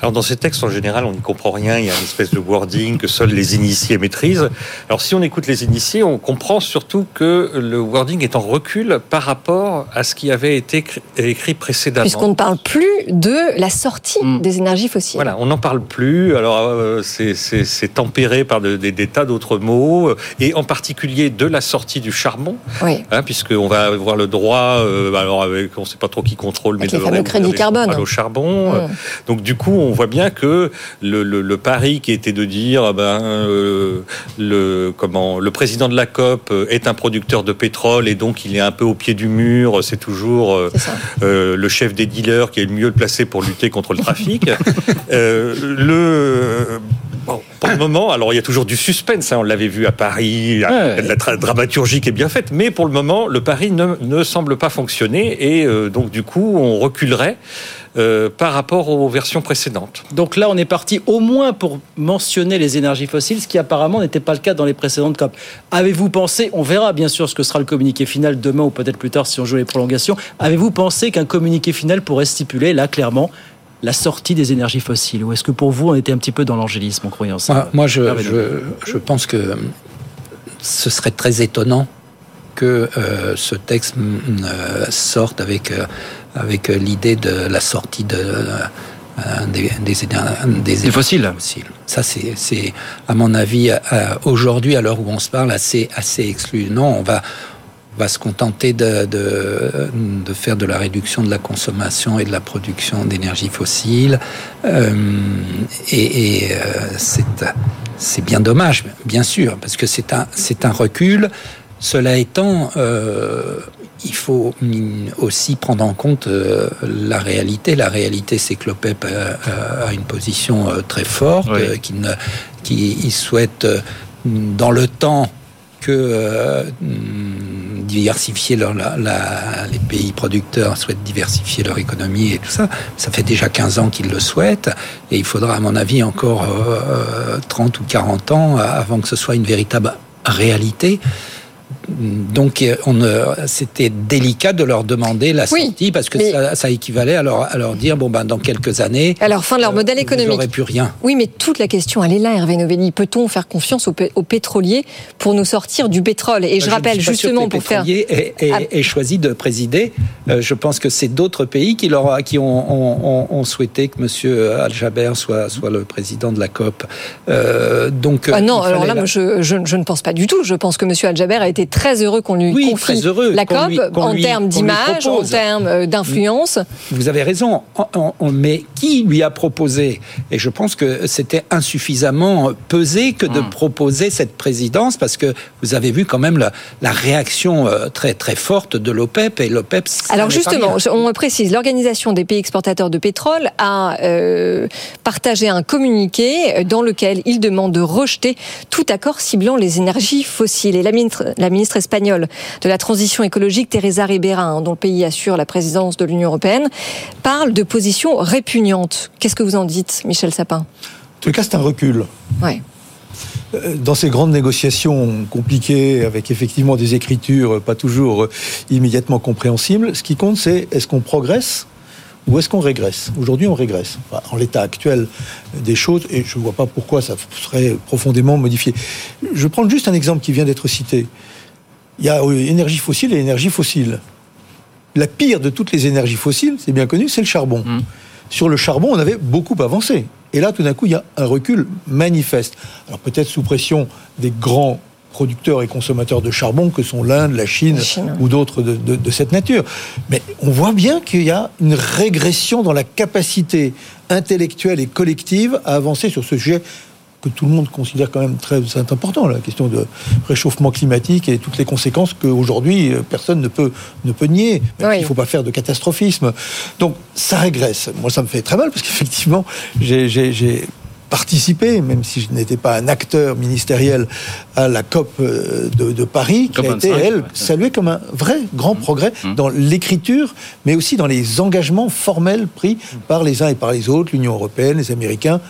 Alors dans ces textes, en général, on n'y comprend rien. Il y a une espèce de wording que seuls les initiés maîtrisent. Alors si on écoute les initiés, on comprend surtout que le wording est en recul par rapport à ce qui avait été écrit précédemment. Puisqu'on ne parle plus de la sortie hmm. des énergies fossiles. Voilà, on n'en parle plus. Alors euh, c'est tempéré par des, tas d'autres mots, et en particulier de la sortie du charbon, oui. hein, puisqu'on va avoir le droit, euh, alors avec, on ne sait pas trop qui contrôle, mais de le crédit carbone au charbon. Hmm. Donc du coup, on voit bien que le, le, pari qui était de dire ah ben, euh, le, comment, le président de la COP est un producteur de pétrole et donc il est un peu au pied du mur, c'est toujours euh, euh, le chef des dealers qui est le mieux placé pour lutter contre le trafic. *laughs* le pour le moment, alors il y a toujours du suspense, hein, on l'avait vu à Paris, la dramaturgie qui est bien faite, mais pour le moment, le pari ne, ne semble pas fonctionner et donc du coup, on reculerait euh, par rapport aux versions précédentes. Donc là, on est parti au moins pour mentionner les énergies fossiles, ce qui apparemment n'était pas le cas dans les précédentes COP. Avez-vous pensé, on verra bien sûr ce que sera le communiqué final demain ou peut-être plus tard si on joue les prolongations, avez-vous pensé qu'un communiqué final pourrait stipuler là clairement la sortie des énergies fossiles? Ou est-ce que pour vous, on était un petit peu dans l'angélisme en croyant ça? Moi, je, je, pense que ce serait très étonnant que euh, ce texte euh, sorte avec avec euh, l'idée de la sortie de euh, des, des, des, fossiles. Ça, c'est, à mon avis, euh, aujourd'hui, à l'heure où on se parle, assez, assez exclu. Non, on va, va se contenter de, de, de, faire de la réduction de la consommation et de la production d'énergie fossile. Euh, et, et euh, c'est bien dommage, bien sûr, parce que c'est un, un recul. Cela étant, euh, il faut aussi prendre en compte euh, la réalité. La réalité, c'est que l'OPEP a, a, une position euh, très forte, oui. qui, ne, qui souhaite dans le temps que euh, diversifier leur, la, la, les pays producteurs souhaitent diversifier leur économie et tout ça. Ça fait déjà 15 ans qu'ils le souhaitent et il faudra, à mon avis, encore euh, 30 ou 40 ans avant que ce soit une véritable réalité donc on c'était délicat de leur demander la sortie parce que ça, ça, équivalait à leur, à leur dire bon ben dans quelques années. Alors fin de leur euh, modèle économique. Plus rien. Oui, mais toute la question elle est là, Hervé Novelli. Peut-on faire confiance aux, aux, pétroliers pour nous sortir du pétrole? Et je, je rappelle justement pour faire. Est, ah. choisi de présider. Euh, je pense que c'est d'autres pays qui leur qui ont, ont, ont, souhaité que Monsieur Al Jaber soit soit le président de la COP. Euh, donc ah non, alors là, la... moi, je, je, je, ne pense pas du tout. Je pense que Monsieur Al Jaber a été très heureux qu'on lui oui, confie heureux, la COP lui, en termes d'image, en termes euh, d'influence. Vous avez raison, mais qui lui a proposé Et je pense que c'était insuffisamment pesé que de mmh. proposer cette présidence, parce que vous avez vu quand même la, la réaction euh, très très forte de l'OPEP et l'OPEP. Alors justement, on précise, l'organisation des pays exportateurs de pétrole a euh, partagé un communiqué dans lequel il demande de rejeter tout accord ciblant les énergies fossiles. Et la ministre, la ministre espagnole de la transition écologique, Teresa Ribera, hein, dont le pays assure la présidence de l'Union européenne, parle de positions répugnantes. Qu'est-ce que vous en dites, Michel Sapin? En tout cas, c'est un recul. Ouais dans ces grandes négociations compliquées, avec effectivement des écritures pas toujours immédiatement compréhensibles, ce qui compte, c'est est-ce qu'on progresse ou est-ce qu'on régresse? Aujourd'hui, on régresse. Enfin, en l'état actuel des choses, et je ne vois pas pourquoi ça serait profondément modifié. Je prends juste un exemple qui vient d'être cité. Il y a énergie fossile et énergie fossile. La pire de toutes les énergies fossiles, c'est bien connu, c'est le charbon. Mmh. Sur le charbon, on avait beaucoup avancé. Et là, tout d'un coup, il y a un recul manifeste. Alors peut-être sous pression des grands producteurs et consommateurs de charbon que sont l'Inde, la Chine, la Chine. ou d'autres de, de, de, cette nature. Mais on voit bien qu'il y a une régression dans la capacité intellectuelle et collective à avancer sur ce sujet que tout le monde considère quand même très important, la question de réchauffement climatique et toutes les conséquences qu'aujourd'hui personne ne peut, ne peut nier. Oui. Il ne faut pas faire de catastrophisme. Donc ça régresse. Moi, ça me fait très mal parce qu'effectivement, j'ai participé, même si je n'étais pas un acteur ministériel, à la COP de, de Paris, qui a été, elle, ouais. saluée comme un vrai grand mmh. progrès mmh. dans l'écriture, mais aussi dans les engagements formels pris par les uns et par les autres, l'Union européenne, les Américains,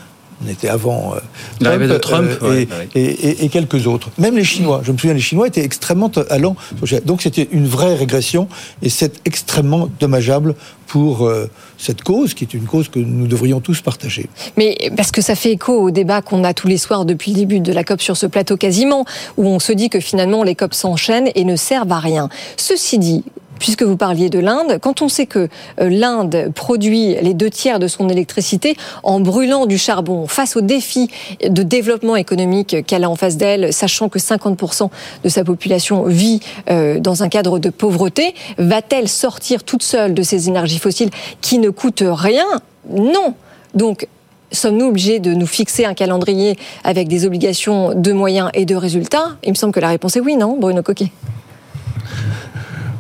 on était avant euh, Trump, de Trump euh, ouais, et, et, et, quelques autres. Même les Chinois, je me souviens, les Chinois étaient extrêmement allants. Donc c'était une vraie régression et c'est extrêmement dommageable pour euh, cette cause, qui est une cause que nous devrions tous partager. Mais parce que ça fait écho au débat qu'on a tous les soirs depuis le début de la COP sur ce plateau quasiment, où on se dit que finalement les COP s'enchaînent et ne servent à rien. Ceci dit, puisque vous parliez de l'Inde, quand on sait que euh, l'Inde produit les deux tiers de son électricité en brûlant du charbon, face au défi de développement économique qu'elle a en face d'elle, sachant que 50% de sa population vit euh, dans un cadre de pauvreté, va-t-elle sortir toute seule de ces énergies fossiles qui ne coûtent rien? Non. Donc, sommes-nous obligés de nous fixer un calendrier avec des obligations de moyens et de résultats? Il me semble que la réponse est oui, non, Bruno Coquet?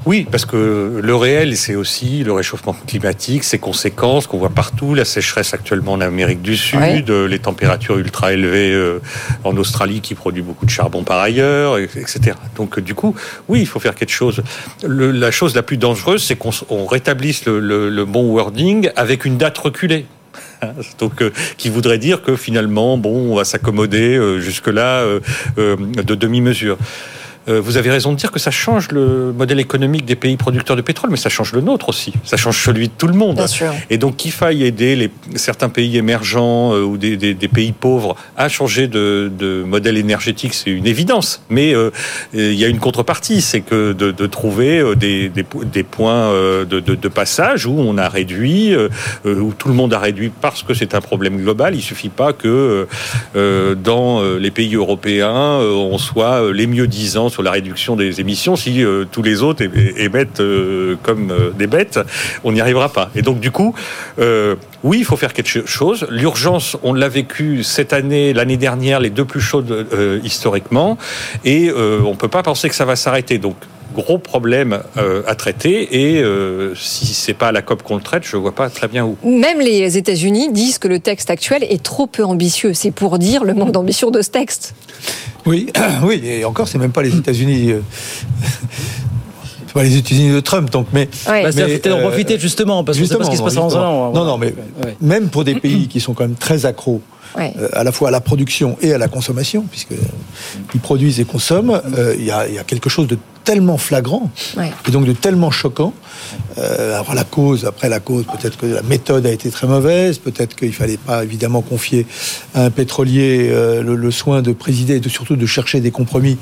Oui, parce que le réel, c'est aussi le réchauffement climatique, ses conséquences qu'on voit partout, la sécheresse actuellement en Amérique du Sud, oui. les températures ultra élevées euh, en Australie qui produit beaucoup de charbon par ailleurs, etc. Donc du coup, oui, il faut faire quelque chose. Le, la chose la plus dangereuse, c'est qu'on rétablisse le, le, le bon wording avec une date reculée. Donc, euh, qui voudrait dire que finalement, bon, on va s'accommoder euh, jusque-là euh, de demi-mesure. Euh, vous avez raison de dire que ça change le modèle économique des pays producteurs de pétrole, mais ça change le nôtre aussi. Ça change celui de tout le monde. Et donc qu'il faille aider les, certains pays émergents euh, ou des, des, des, pays pauvres à changer de, de modèle énergétique, c'est une évidence. Mais euh, il y a une contrepartie, c'est que de, de trouver euh, des, des, points euh, de, de, passage où on a réduit, où tout le monde a réduit parce que c'est un problème global. Il suffit pas que dans les pays européens, on soit les mieux disants sur la réduction des émissions si euh, tous les autres émettent euh, comme euh, des bêtes. On n'y arrivera pas. Et donc, du coup, oui, il faut faire quelque chose. L'urgence, on l'a vécu cette année, l'année dernière, les deux plus chaudes historiquement, et on ne peut pas penser que ça va s'arrêter. Donc, gros problème euh, à traiter et euh, si c'est pas à la COP qu'on le traite, je vois pas très bien où. Même les États-Unis disent que le texte actuel est trop peu ambitieux. C'est pour dire le manque d'ambition de ce texte. Oui, *coughs* oui, et encore, c'est même pas les États-Unis. Euh, *laughs* pas les États-Unis de Trump, donc mais. Ouais. Bah, mais en profiter justement parce que c'est pas ce qui se passe en an. Non, non, mais même pour des pays *coughs* qui sont quand même très accros euh, à la fois à la production et à la consommation, puisqu'ils produisent et consomment, euh, il y, a, quelque chose de tellement flagrant et donc de tellement choquant. Euh, alors la cause, après la cause, peut-être que la méthode a été très mauvaise, peut-être qu'il fallait pas évidemment confier à un pétrolier le, le, soin de présider et de, surtout de chercher des compromis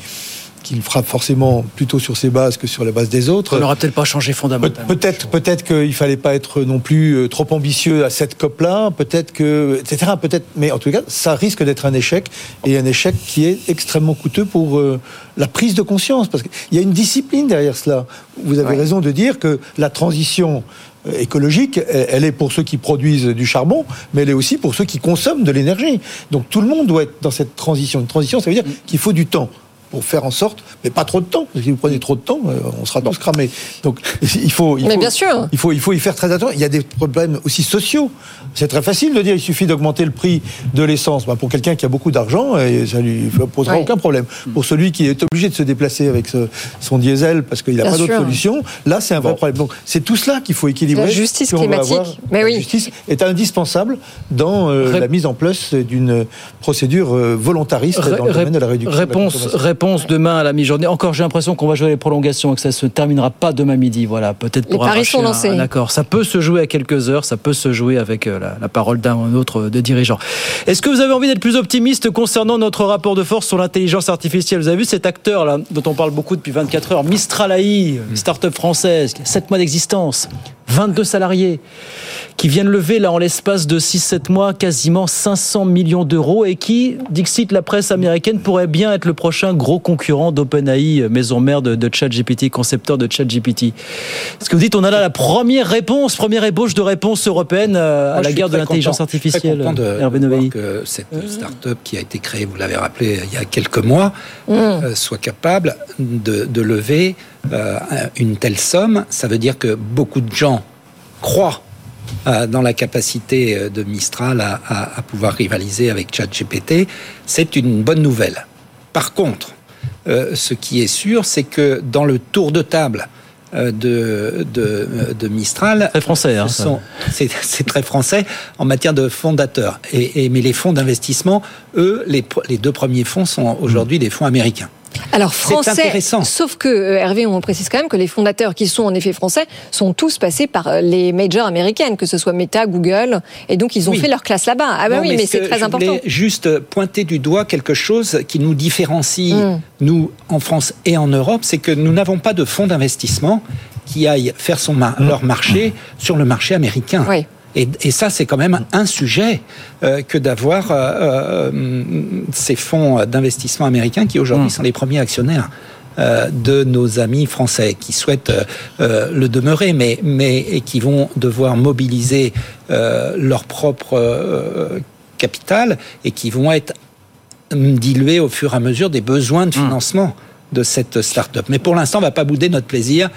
qu'il frappe forcément plutôt sur ses bases que sur la base des autres. Ça n'aura peut-être pas changé fondamentalement. peut-être, peut-être qu'il fallait pas être non plus euh, trop ambitieux à cette COP-là, peut-être que, etc. Peut-être, mais en tout cas, ça risque d'être un échec et un échec qui est extrêmement coûteux pour euh, la prise de conscience, parce qu'il y a une discipline derrière cela. Vous avez raison de dire que la transition euh, écologique, elle est pour ceux qui produisent du charbon, mais elle est aussi pour ceux qui consomment de l'énergie. Donc tout le monde doit être dans cette transition. Une transition, ça veut dire qu'il faut du temps pour faire en sorte, mais pas trop de temps. Parce que si vous prenez trop de temps, euh, on sera tous cramés. Donc *laughs* il faut, il mais faut, bien sûr. il faut, il faut y faire très attention. Il y a des problèmes aussi sociaux. C'est très facile de dire il suffit d'augmenter le prix de l'essence. Ben, pour quelqu'un qui a beaucoup d'argent, euh, ça lui posera aucun problème. Pour celui qui est obligé de se déplacer avec son diesel parce qu'il n'a pas d'autre solution, là c'est un vrai problème. Donc c'est tout cela qu'il faut équilibrer. La justice climatique. Mais oui. La justice est indispensable dans euh, la mise en place d'une procédure volontariste dans le domaine de la réduction. Réponse, réponse demain à la mi-journée. Encore, j'ai l'impression qu'on va jouer les prolongations, que ça se terminera pas demain midi. Voilà, peut-être pour les paris sont lancés. D'accord, ça peut se jouer à quelques heures, ça peut se jouer avec euh, la, parole d'un ou autre de dirigeant. Est-ce que vous avez envie d'être plus optimiste concernant notre rapport de force sur l'intelligence artificielle? Vous avez vu cet acteur là dont on parle beaucoup depuis 24 heures, Mistral AI, start-up française, qui a 7 mois d'existence. 22 salariés qui viennent lever là en l'espace de 6-7 mois quasiment 500 millions d'euros et qui, dixit la presse américaine, pourrait bien être le prochain gros concurrent d'OpenAI, maison mère de, ChatGPT, concepteur de ChatGPT. Ce que vous dites, on a là la première réponse, première ébauche de réponse européenne euh, à la guerre de l'intelligence artificielle. Hervé de que cette start-up qui a été créée, vous l'avez rappelé, il y a quelques mois, mmh. euh, soit capable de, lever euh, une telle somme. Ça veut dire que beaucoup de gens croient dans la capacité de Mistral à, pouvoir rivaliser avec ChatGPT, c'est une bonne nouvelle. Par contre, euh, ce qui est sûr, c'est que dans le tour de table euh, de, de, Mistral. Très français, hein, c'est très français en matière de fondateurs. Et, mais les fonds d'investissement, eux, les, les, deux premiers fonds sont aujourd'hui des fonds américains. Alors français, sauf que euh, Hervé, on précise quand même que les fondateurs qui sont en effet français sont tous passés par euh, les majors américaines, que ce soit Meta, Google, et donc ils ont fait leur classe là-bas. Ah bah oui, mais, c'est très important. Juste pointer du doigt quelque chose qui nous différencie, hmm. nous en France et en Europe, c'est que nous n'avons pas de fonds d'investissement qui aillent faire son leur marché sur le marché américain. Oui. Et, ça, c'est quand même un sujet euh, que d'avoir euh, euh, ces fonds d'investissement américains qui aujourd'hui mmh. sont les premiers actionnaires. de nos amis français qui souhaitent le demeurer, mais, mais et qui vont devoir mobiliser leur propre capital et qui vont être dilués au fur et à mesure des besoins de mmh. financement de cette start-up. Mais pour l'instant, on ne va pas bouder notre plaisir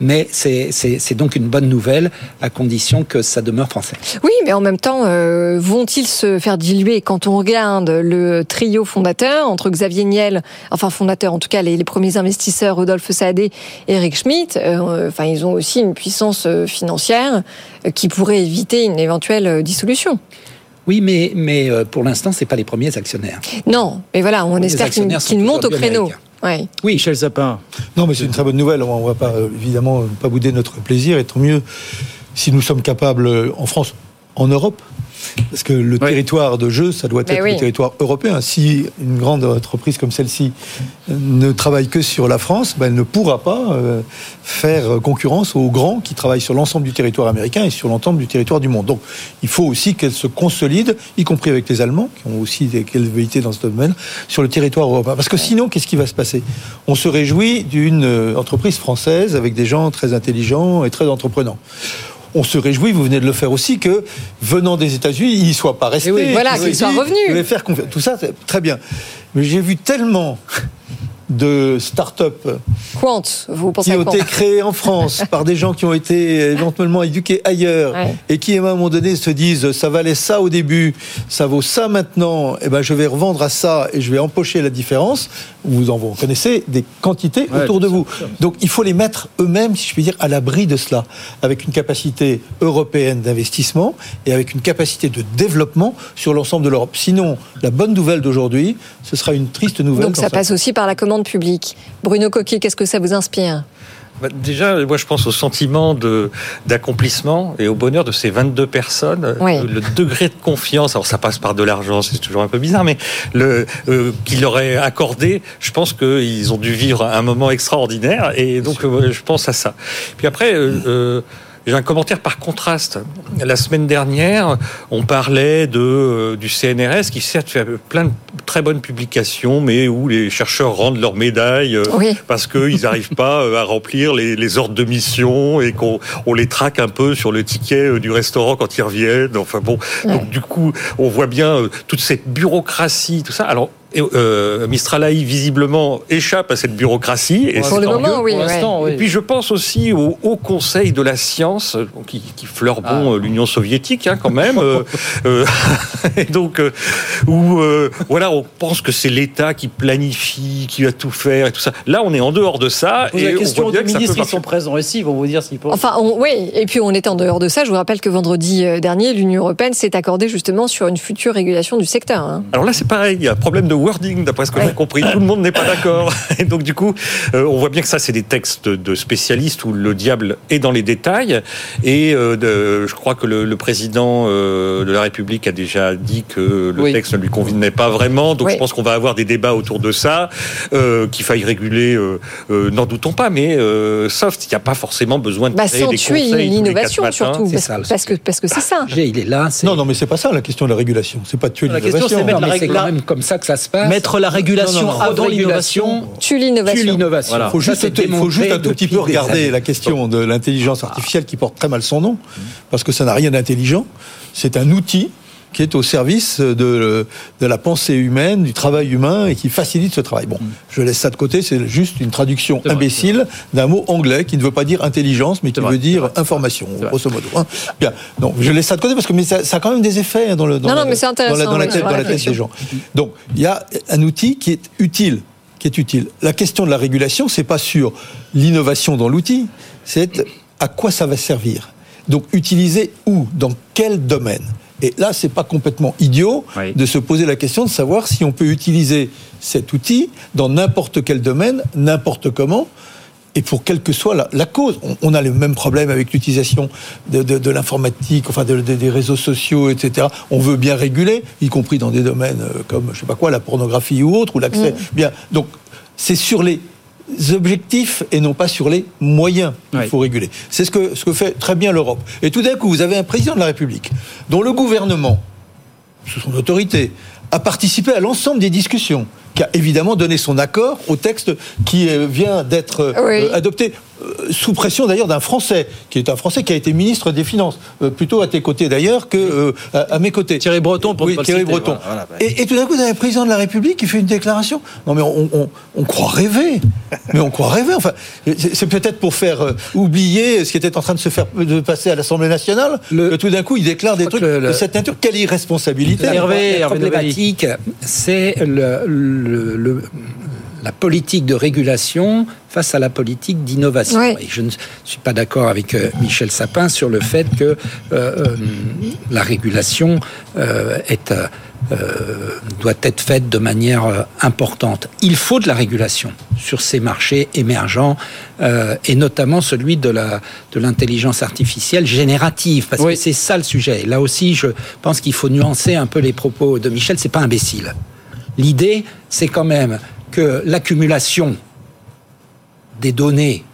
mais c'est donc une bonne nouvelle à condition que ça demeure français. Oui, mais en même temps, euh, vont-ils se faire diluer quand on regarde le trio fondateur entre Xavier Niel, enfin fondateur en tout cas les, premiers investisseurs Rodolphe Saadé et Eric Schmidt, euh, enfin ils ont aussi une puissance euh, financière qui pourrait éviter une éventuelle dissolution. Oui, mais, mais pour l'instant, ce pas les premiers actionnaires. Non, mais voilà, on espère qu'ils montent au créneau. Oui, Michel Sapin. Non, mais c'est une très bonne nouvelle. On ne va pas, évidemment, pas bouder notre plaisir. Et tant mieux si nous sommes capables, en France, en Europe, Parce que le territoire de jeu, ça doit être le territoire européen. Si une grande entreprise comme celle-ci ne travaille que sur la France, ben, elle ne pourra pas euh, faire concurrence aux grands qui travaillent sur l'ensemble du territoire américain et sur l'ensemble du territoire du monde. Donc il faut aussi qu'elle se consolide, y compris avec les Allemands, qui ont aussi des qualités dans ce domaine, sur le territoire européen. Parce que sinon, qu'est-ce qui va se passer? On se réjouit d'une euh, entreprise française avec des gens très intelligents et très entreprenants on se réjouit, vous venez de le faire aussi, que venant des États-Unis, il ne soit pas resté. Oui, voilà, qu'il soit revenu. faire Tout ça, très bien. Mais j'ai vu tellement de start-up Quant, vous pensez qui ont été créées en France *laughs* par des gens qui ont été éventuellement éduqués ailleurs et qui à un moment donné se disent ça valait ça au début, ça vaut ça maintenant, et eh ben je vais revendre à ça et je vais empocher la différence. Vous en connaissez des quantités autour de vous. Donc il faut les mettre eux-mêmes, si je puis dire, à l'abri de cela, avec une capacité européenne d'investissement et avec une capacité de développement sur l'ensemble de l'Europe. Sinon, la bonne nouvelle d'aujourd'hui, ce sera une triste nouvelle. Donc ça passe aussi par la commande publique. Bruno Coquet, qu'est-ce que ça vous inspire? Bah, Déjà, moi, je pense au sentiment d'accomplissement et au bonheur de ces 22 personnes. Le degré de confiance, alors ça passe par de l'argent, c'est toujours un peu bizarre, mais le euh, qu'il leur est accordé, je pense qu'ils ont dû vivre un moment extraordinaire. Et donc, euh, je pense à ça. Puis après. Euh, j'ai un commentaire par contraste. La semaine dernière, on parlait de, euh, du CNRS qui certes fait plein de très bonnes publications, mais où les chercheurs rendent leurs médailles euh, parce qu'ils n'arrivent pas euh, à remplir les, les, ordres de mission et qu'on on les traque un peu sur le ticket du restaurant quand ils reviennent. Enfin bon, donc du coup, on voit bien toute cette bureaucratie, tout ça. Alors euh, Mistralaï, visiblement, échappe à cette bureaucratie. Et Pour le moment, oui, Et puis je pense aussi au Haut Conseil de la science, qui, qui fleure bon ah. l'Union soviétique, hein, quand même. euh, euh *laughs* et donc, euh, où euh, voilà, on pense que c'est l'État qui planifie, qui va tout faire et tout ça. Là, on est en dehors de ça. et la question aux ministres qui sont présents ici, ils vont vous dire ce qu'ils pensent. Enfin, oui, et puis on est en dehors de ça. Je vous rappelle que vendredi dernier, l'Union européenne s'est accordée justement sur une future régulation du secteur. Hein. Alors là, c'est pareil, il y a un problème de wording, d'après ce que j'ai compris. Tout le monde n'est pas *laughs* d'accord. Et donc, du coup, euh, on voit bien que ça, c'est des textes de spécialistes où le diable est dans les détails. Et euh, de, je crois que le, le président euh, de la République a déjà dit que le texte ne lui convenait pas vraiment. Donc, je pense qu'on va avoir des débats autour de ça. Qu'il faille réguler, n'en doutons pas. Mais soft, il n'y a pas forcément besoin de bah, créer des conseils l'innovation surtout. Parce, ça, parce, que parce que c'est ça. Il est là. Non, non, mais c'est pas ça la question de la régulation. C'est pas tuer l'innovation. La question, c'est la règle comme ça que ça se passe. Mettre la régulation avant l'innovation. Tue l'innovation. Il faut juste, faut juste un tout petit peu regarder la question de l'intelligence artificielle qui porte très mal son nom, parce que ça n'a rien d'intelligent. C'est un outil qui est au service de, de, la pensée humaine, du travail humain et qui facilite ce travail. Bon, je laisse ça de côté, c'est juste une traduction imbécile d'un mot anglais qui ne veut pas dire intelligence, mais qui veut dire information, grosso modo. Hein. Bien, donc je laisse ça de côté parce que mais ça, ça a quand même des effets hein, dans, le, dans, la, tête, dans la tête des gens. Donc il y a un outil qui est utile qui est utile. La question de la régulation, c'est pas sur l'innovation dans l'outil, c'est à quoi ça va servir. Donc utiliser où, dans quel domaine? Et là, c'est pas complètement idiot de se poser la question de savoir si on peut utiliser cet outil dans n'importe quel domaine, n'importe comment, et pour quelle que soit la, cause. On, a le même problème avec l'utilisation de, l'informatique, enfin des réseaux sociaux, etc. On veut bien réguler, y compris dans des domaines euh, comme, je sais pas quoi, la pornographie ou autre, ou l'accès. Mm. Bien, donc c'est sur les objectifs et non pas sur les moyens qu'il faut réguler. C'est ce que, ce que fait très bien l'Europe. Et tout d'un coup, vous avez un président de la République dont le gouvernement, sous son autorité, a participé à l'ensemble des discussions qui a évidemment donné son accord au texte qui euh, vient d'être euh, adopté sous pression d'ailleurs d'un Français, qui est un Français qui a été ministre des Finances, plutôt à tes côtés d'ailleurs que à, mes côtés. Thierry Breton, pour oui, Thierry Breton. Et, tout d'un coup, vous avez un président de la République qui fait une déclaration. Non, mais on, croit rêver. mais on croit rêver. Enfin, c'est peut-être pour faire oublier ce qui était en train de se faire de passer à l'Assemblée nationale que tout d'un coup, il déclare des trucs de cette nature. Quelle irresponsabilité Hervé, problématique, c'est le la politique de régulation face à la politique d'innovation. Et je ne suis pas d'accord avec euh, Michel Sapin sur le fait que euh, euh, la régulation euh, est, euh, euh, doit être faite de manière importante. Il faut de la régulation sur ces marchés émergents euh, et notamment celui de la de l'intelligence artificielle générative parce que c'est ça le sujet. Là aussi, je pense qu'il faut nuancer un peu les propos de Michel. C'est pas imbécile. L'idée, c'est quand même que l'accumulation des données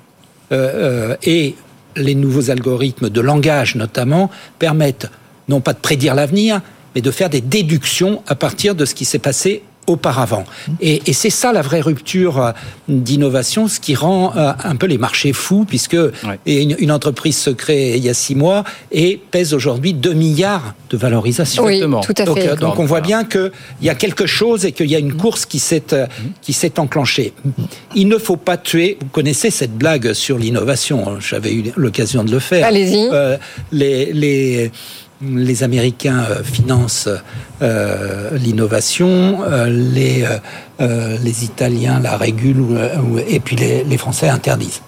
euh, euh, et les nouveaux algorithmes de langage notamment permettent non pas de prédire l'avenir, mais de faire des déductions à partir de ce qui s'est passé auparavant. Et, et c'est ça la vraie rupture euh, d'innovation, ce qui rend euh, un peu les marchés fous, puisque une, une entreprise se crée il y a six mois et pèse aujourd'hui 2 milliards de valorisation. Oui, Exactement. tout à donc, fait. euh, donc on voit bien qu'il y a quelque chose et qu'il y a une course qui s'est euh, qui s'est enclenchée. Il ne faut pas tuer. Vous connaissez cette blague sur l'innovation. J'avais eu l'occasion de le faire. Allez-y. Euh, les, les les Américains euh, financent euh, l'innovation, euh, les, euh, les Italiens la régulent et puis les, Français interdisent.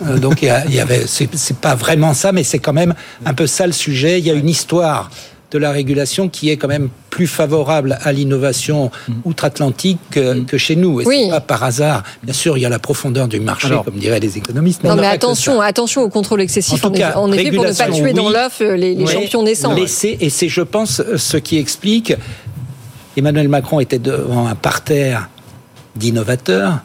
*laughs* Donc il y, avait, c'est pas vraiment ça, mais c'est quand même un peu ça le sujet. Il y a une histoire de la régulation qui est quand même plus favorable à l'innovation outre-Atlantique que, que chez nous. Et Oui. c'est pas par hasard. Bien sûr, il y a la profondeur du marché, Alors. comme diraient les économistes. Non, on mais attention, attention au contrôle excessif, En cas, effet, en effet, pour ne pas tuer dans l'œuf euh, les, champions naissants. Laisser- et c'est, je pense, ce qui explique. Emmanuel Macron était devant un parterre d'innovateurs.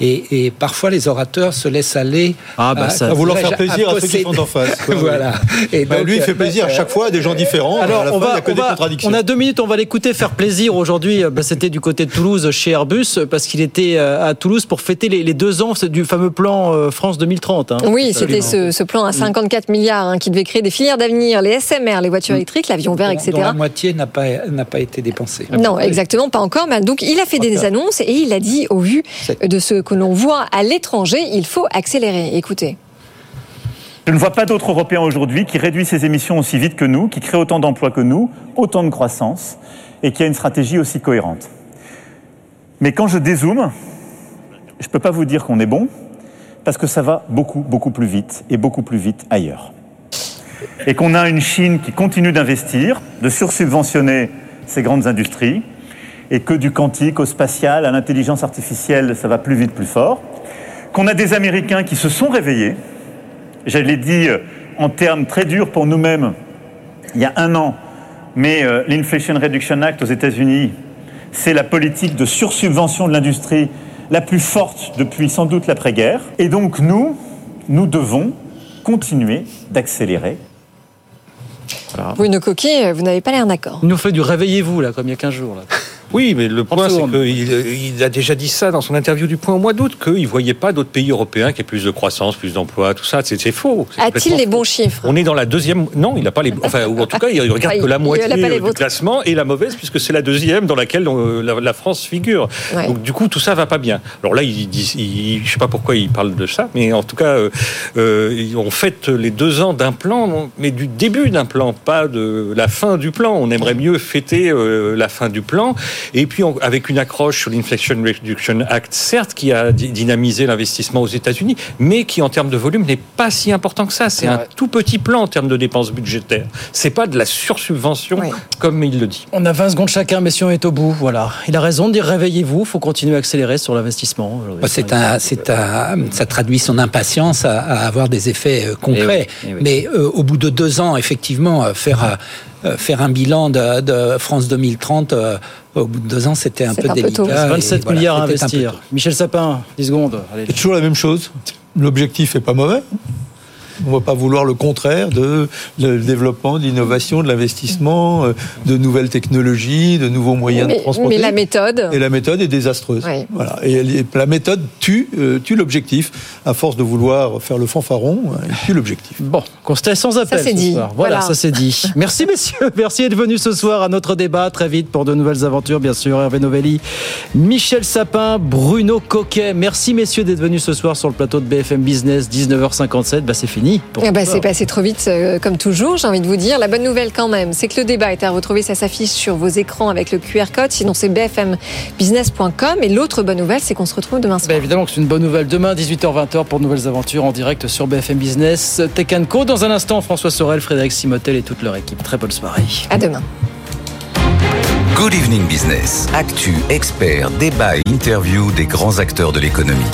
Et, et parfois, les orateurs se laissent aller Ah, bah, ça- À vouloir faire plaisir à ceux qui sont en face. quoi. *laughs* voilà. Et Bah, donc, lui, il fait euh, plaisir à chaque fois à des gens différents. Alors, à la on va, n'y a que on, des va- contradictions. on a deux minutes, on va l'écouter faire plaisir. Aujourd'hui, euh, bah, c'était du côté de Toulouse chez Airbus parce qu'il était euh, à Toulouse pour fêter les, les deux ans du fameux plan euh, France 2030. hein. Oui, c'était ce, ce plan à 54 milliards hein, qui devait créer des filières d'avenir, les SMR, les voitures électriques, l'avion vert, etc. dont la moitié n'a pas, n'a pas été dépensée. Non, exactement, pas encore. Mais donc, il a fait des annonces et il a dit, au vu de ce que l'on voit à l'étranger, il faut accélérer. Écoutez. Je ne vois pas d'autres Européens aujourd'hui qui réduisent ses émissions aussi vite que nous, qui créent autant d'emplois que nous, autant de croissance, et qui a une stratégie aussi cohérente. Mais quand je dézoome, je ne peux pas vous dire qu'on est bon, parce que ça va beaucoup, beaucoup plus vite, et beaucoup plus vite ailleurs. Et qu'on a une Chine qui continue d'investir, de sursubventionner ses grandes industries, et que du quantique au spatial, à l'intelligence artificielle, ça va plus vite, plus fort. Qu'on a des Américains qui se sont réveillés, je l'ai dit euh, en termes très durs pour nous-mêmes il y a un an, mais euh, l'Inflation Reduction Act aux États-Unis, c'est la politique de sursubvention de l'industrie la plus forte depuis sans doute l'après-guerre. Et donc nous, nous devons continuer d'accélérer. Bruno Coquet, vous n'avez pas l'air d'accord. Il nous fait du réveillez-vous, là, comme il y a 15 jours. Là. Oui, mais le point, c'est qu'il il a déjà dit ça dans son interview du point au mois d'août, qu'il ne voyait pas d'autres pays européens qui aient plus de croissance, plus d'emplois, tout ça. C'est faux. A-t-il les bons chiffres? On est dans la deuxième. Non, il n'a pas les. Enfin, ou en tout cas, il regarde Ouais, que la moitié a pas les euh, du vôtres. classement et la mauvaise, puisque c'est la deuxième dans laquelle euh, la, la France figure. Ouais. Donc, du coup, tout ça va pas bien. Alors là, il dit, il- je sais pas pourquoi il parle de ça, mais en tout cas, euh, euh, on fête les deux ans d'un plan, mais du début d'un plan, pas de la fin du plan. On aimerait mieux fêter euh, la fin du plan, et puis on- avec une accroche sur l'Inflation Reduction Act, certes, qui a dynamisé l'investissement aux États-Unis, mais qui en termes de volume n'est pas si important que ça. C'est un tout petit plan en termes de dépenses budgétaires. C'est pas de la sursubvention comme il le dit. On a 20 secondes chacun, mais si on est au bout, voilà. Il a raison de dire réveillez-vous, il faut continuer à accélérer sur l'investissement. Bah, C'est un, c'est un, ça traduit son impatience à, à avoir des effets euh, concrets. Eh oui, eh oui. Mais euh, au bout de deux ans, effectivement, euh, faire euh, faire un bilan de, de France 2030 euh, au bout de deux ans, c'était un peu un peu délicat. tôt. et 27 voilà, milliards à investir. Michel Sapin, 10 secondes. Allez. C'est toujours la même chose. L'objectif est pas mauvais. On ne va pas vouloir le contraire de, le développement, de l'innovation, de l'investissement, euh, de nouvelles technologies, de nouveaux moyens de Mais, transporter. mais la méthode. Et la méthode est désastreuse. Voilà. Et la méthode tue, euh, tue l'objectif. À force de vouloir faire le fanfaron, euh, elle tue l'objectif. Bon, constat sans appel c'est ce dit. soir. Voilà, Voilà. ça c'est dit. *laughs* Merci messieurs, merci d'être venus ce soir à notre débat. Très vite pour de nouvelles aventures, bien sûr. Hervé Novelli, Michel Sapin, Bruno Coquet. Merci messieurs d'être venus ce soir sur le plateau de BFM Business, 19h57. Bah c'est fini. Fini. Eh ben, c'est passé trop vite, euh, comme toujours, j'ai envie de vous dire. La bonne nouvelle, quand même, c'est que le débat est à retrouver. Ça s'affiche sur vos écrans avec le QR code. Sinon, c'est bfmbusiness.com. Et l'autre bonne nouvelle, c'est qu'on se retrouve demain soir. Ben, évidemment que c'est une bonne nouvelle. Demain, 18h-20h, pour de nouvelles aventures en direct sur BFM Business. Tech Co. Dans un instant, François Sorel, Frédéric Simotel et toute leur équipe. Très bonne soirée. À demain. Good Evening Business. Actu, experts, débat et interview des grands acteurs de l'économie.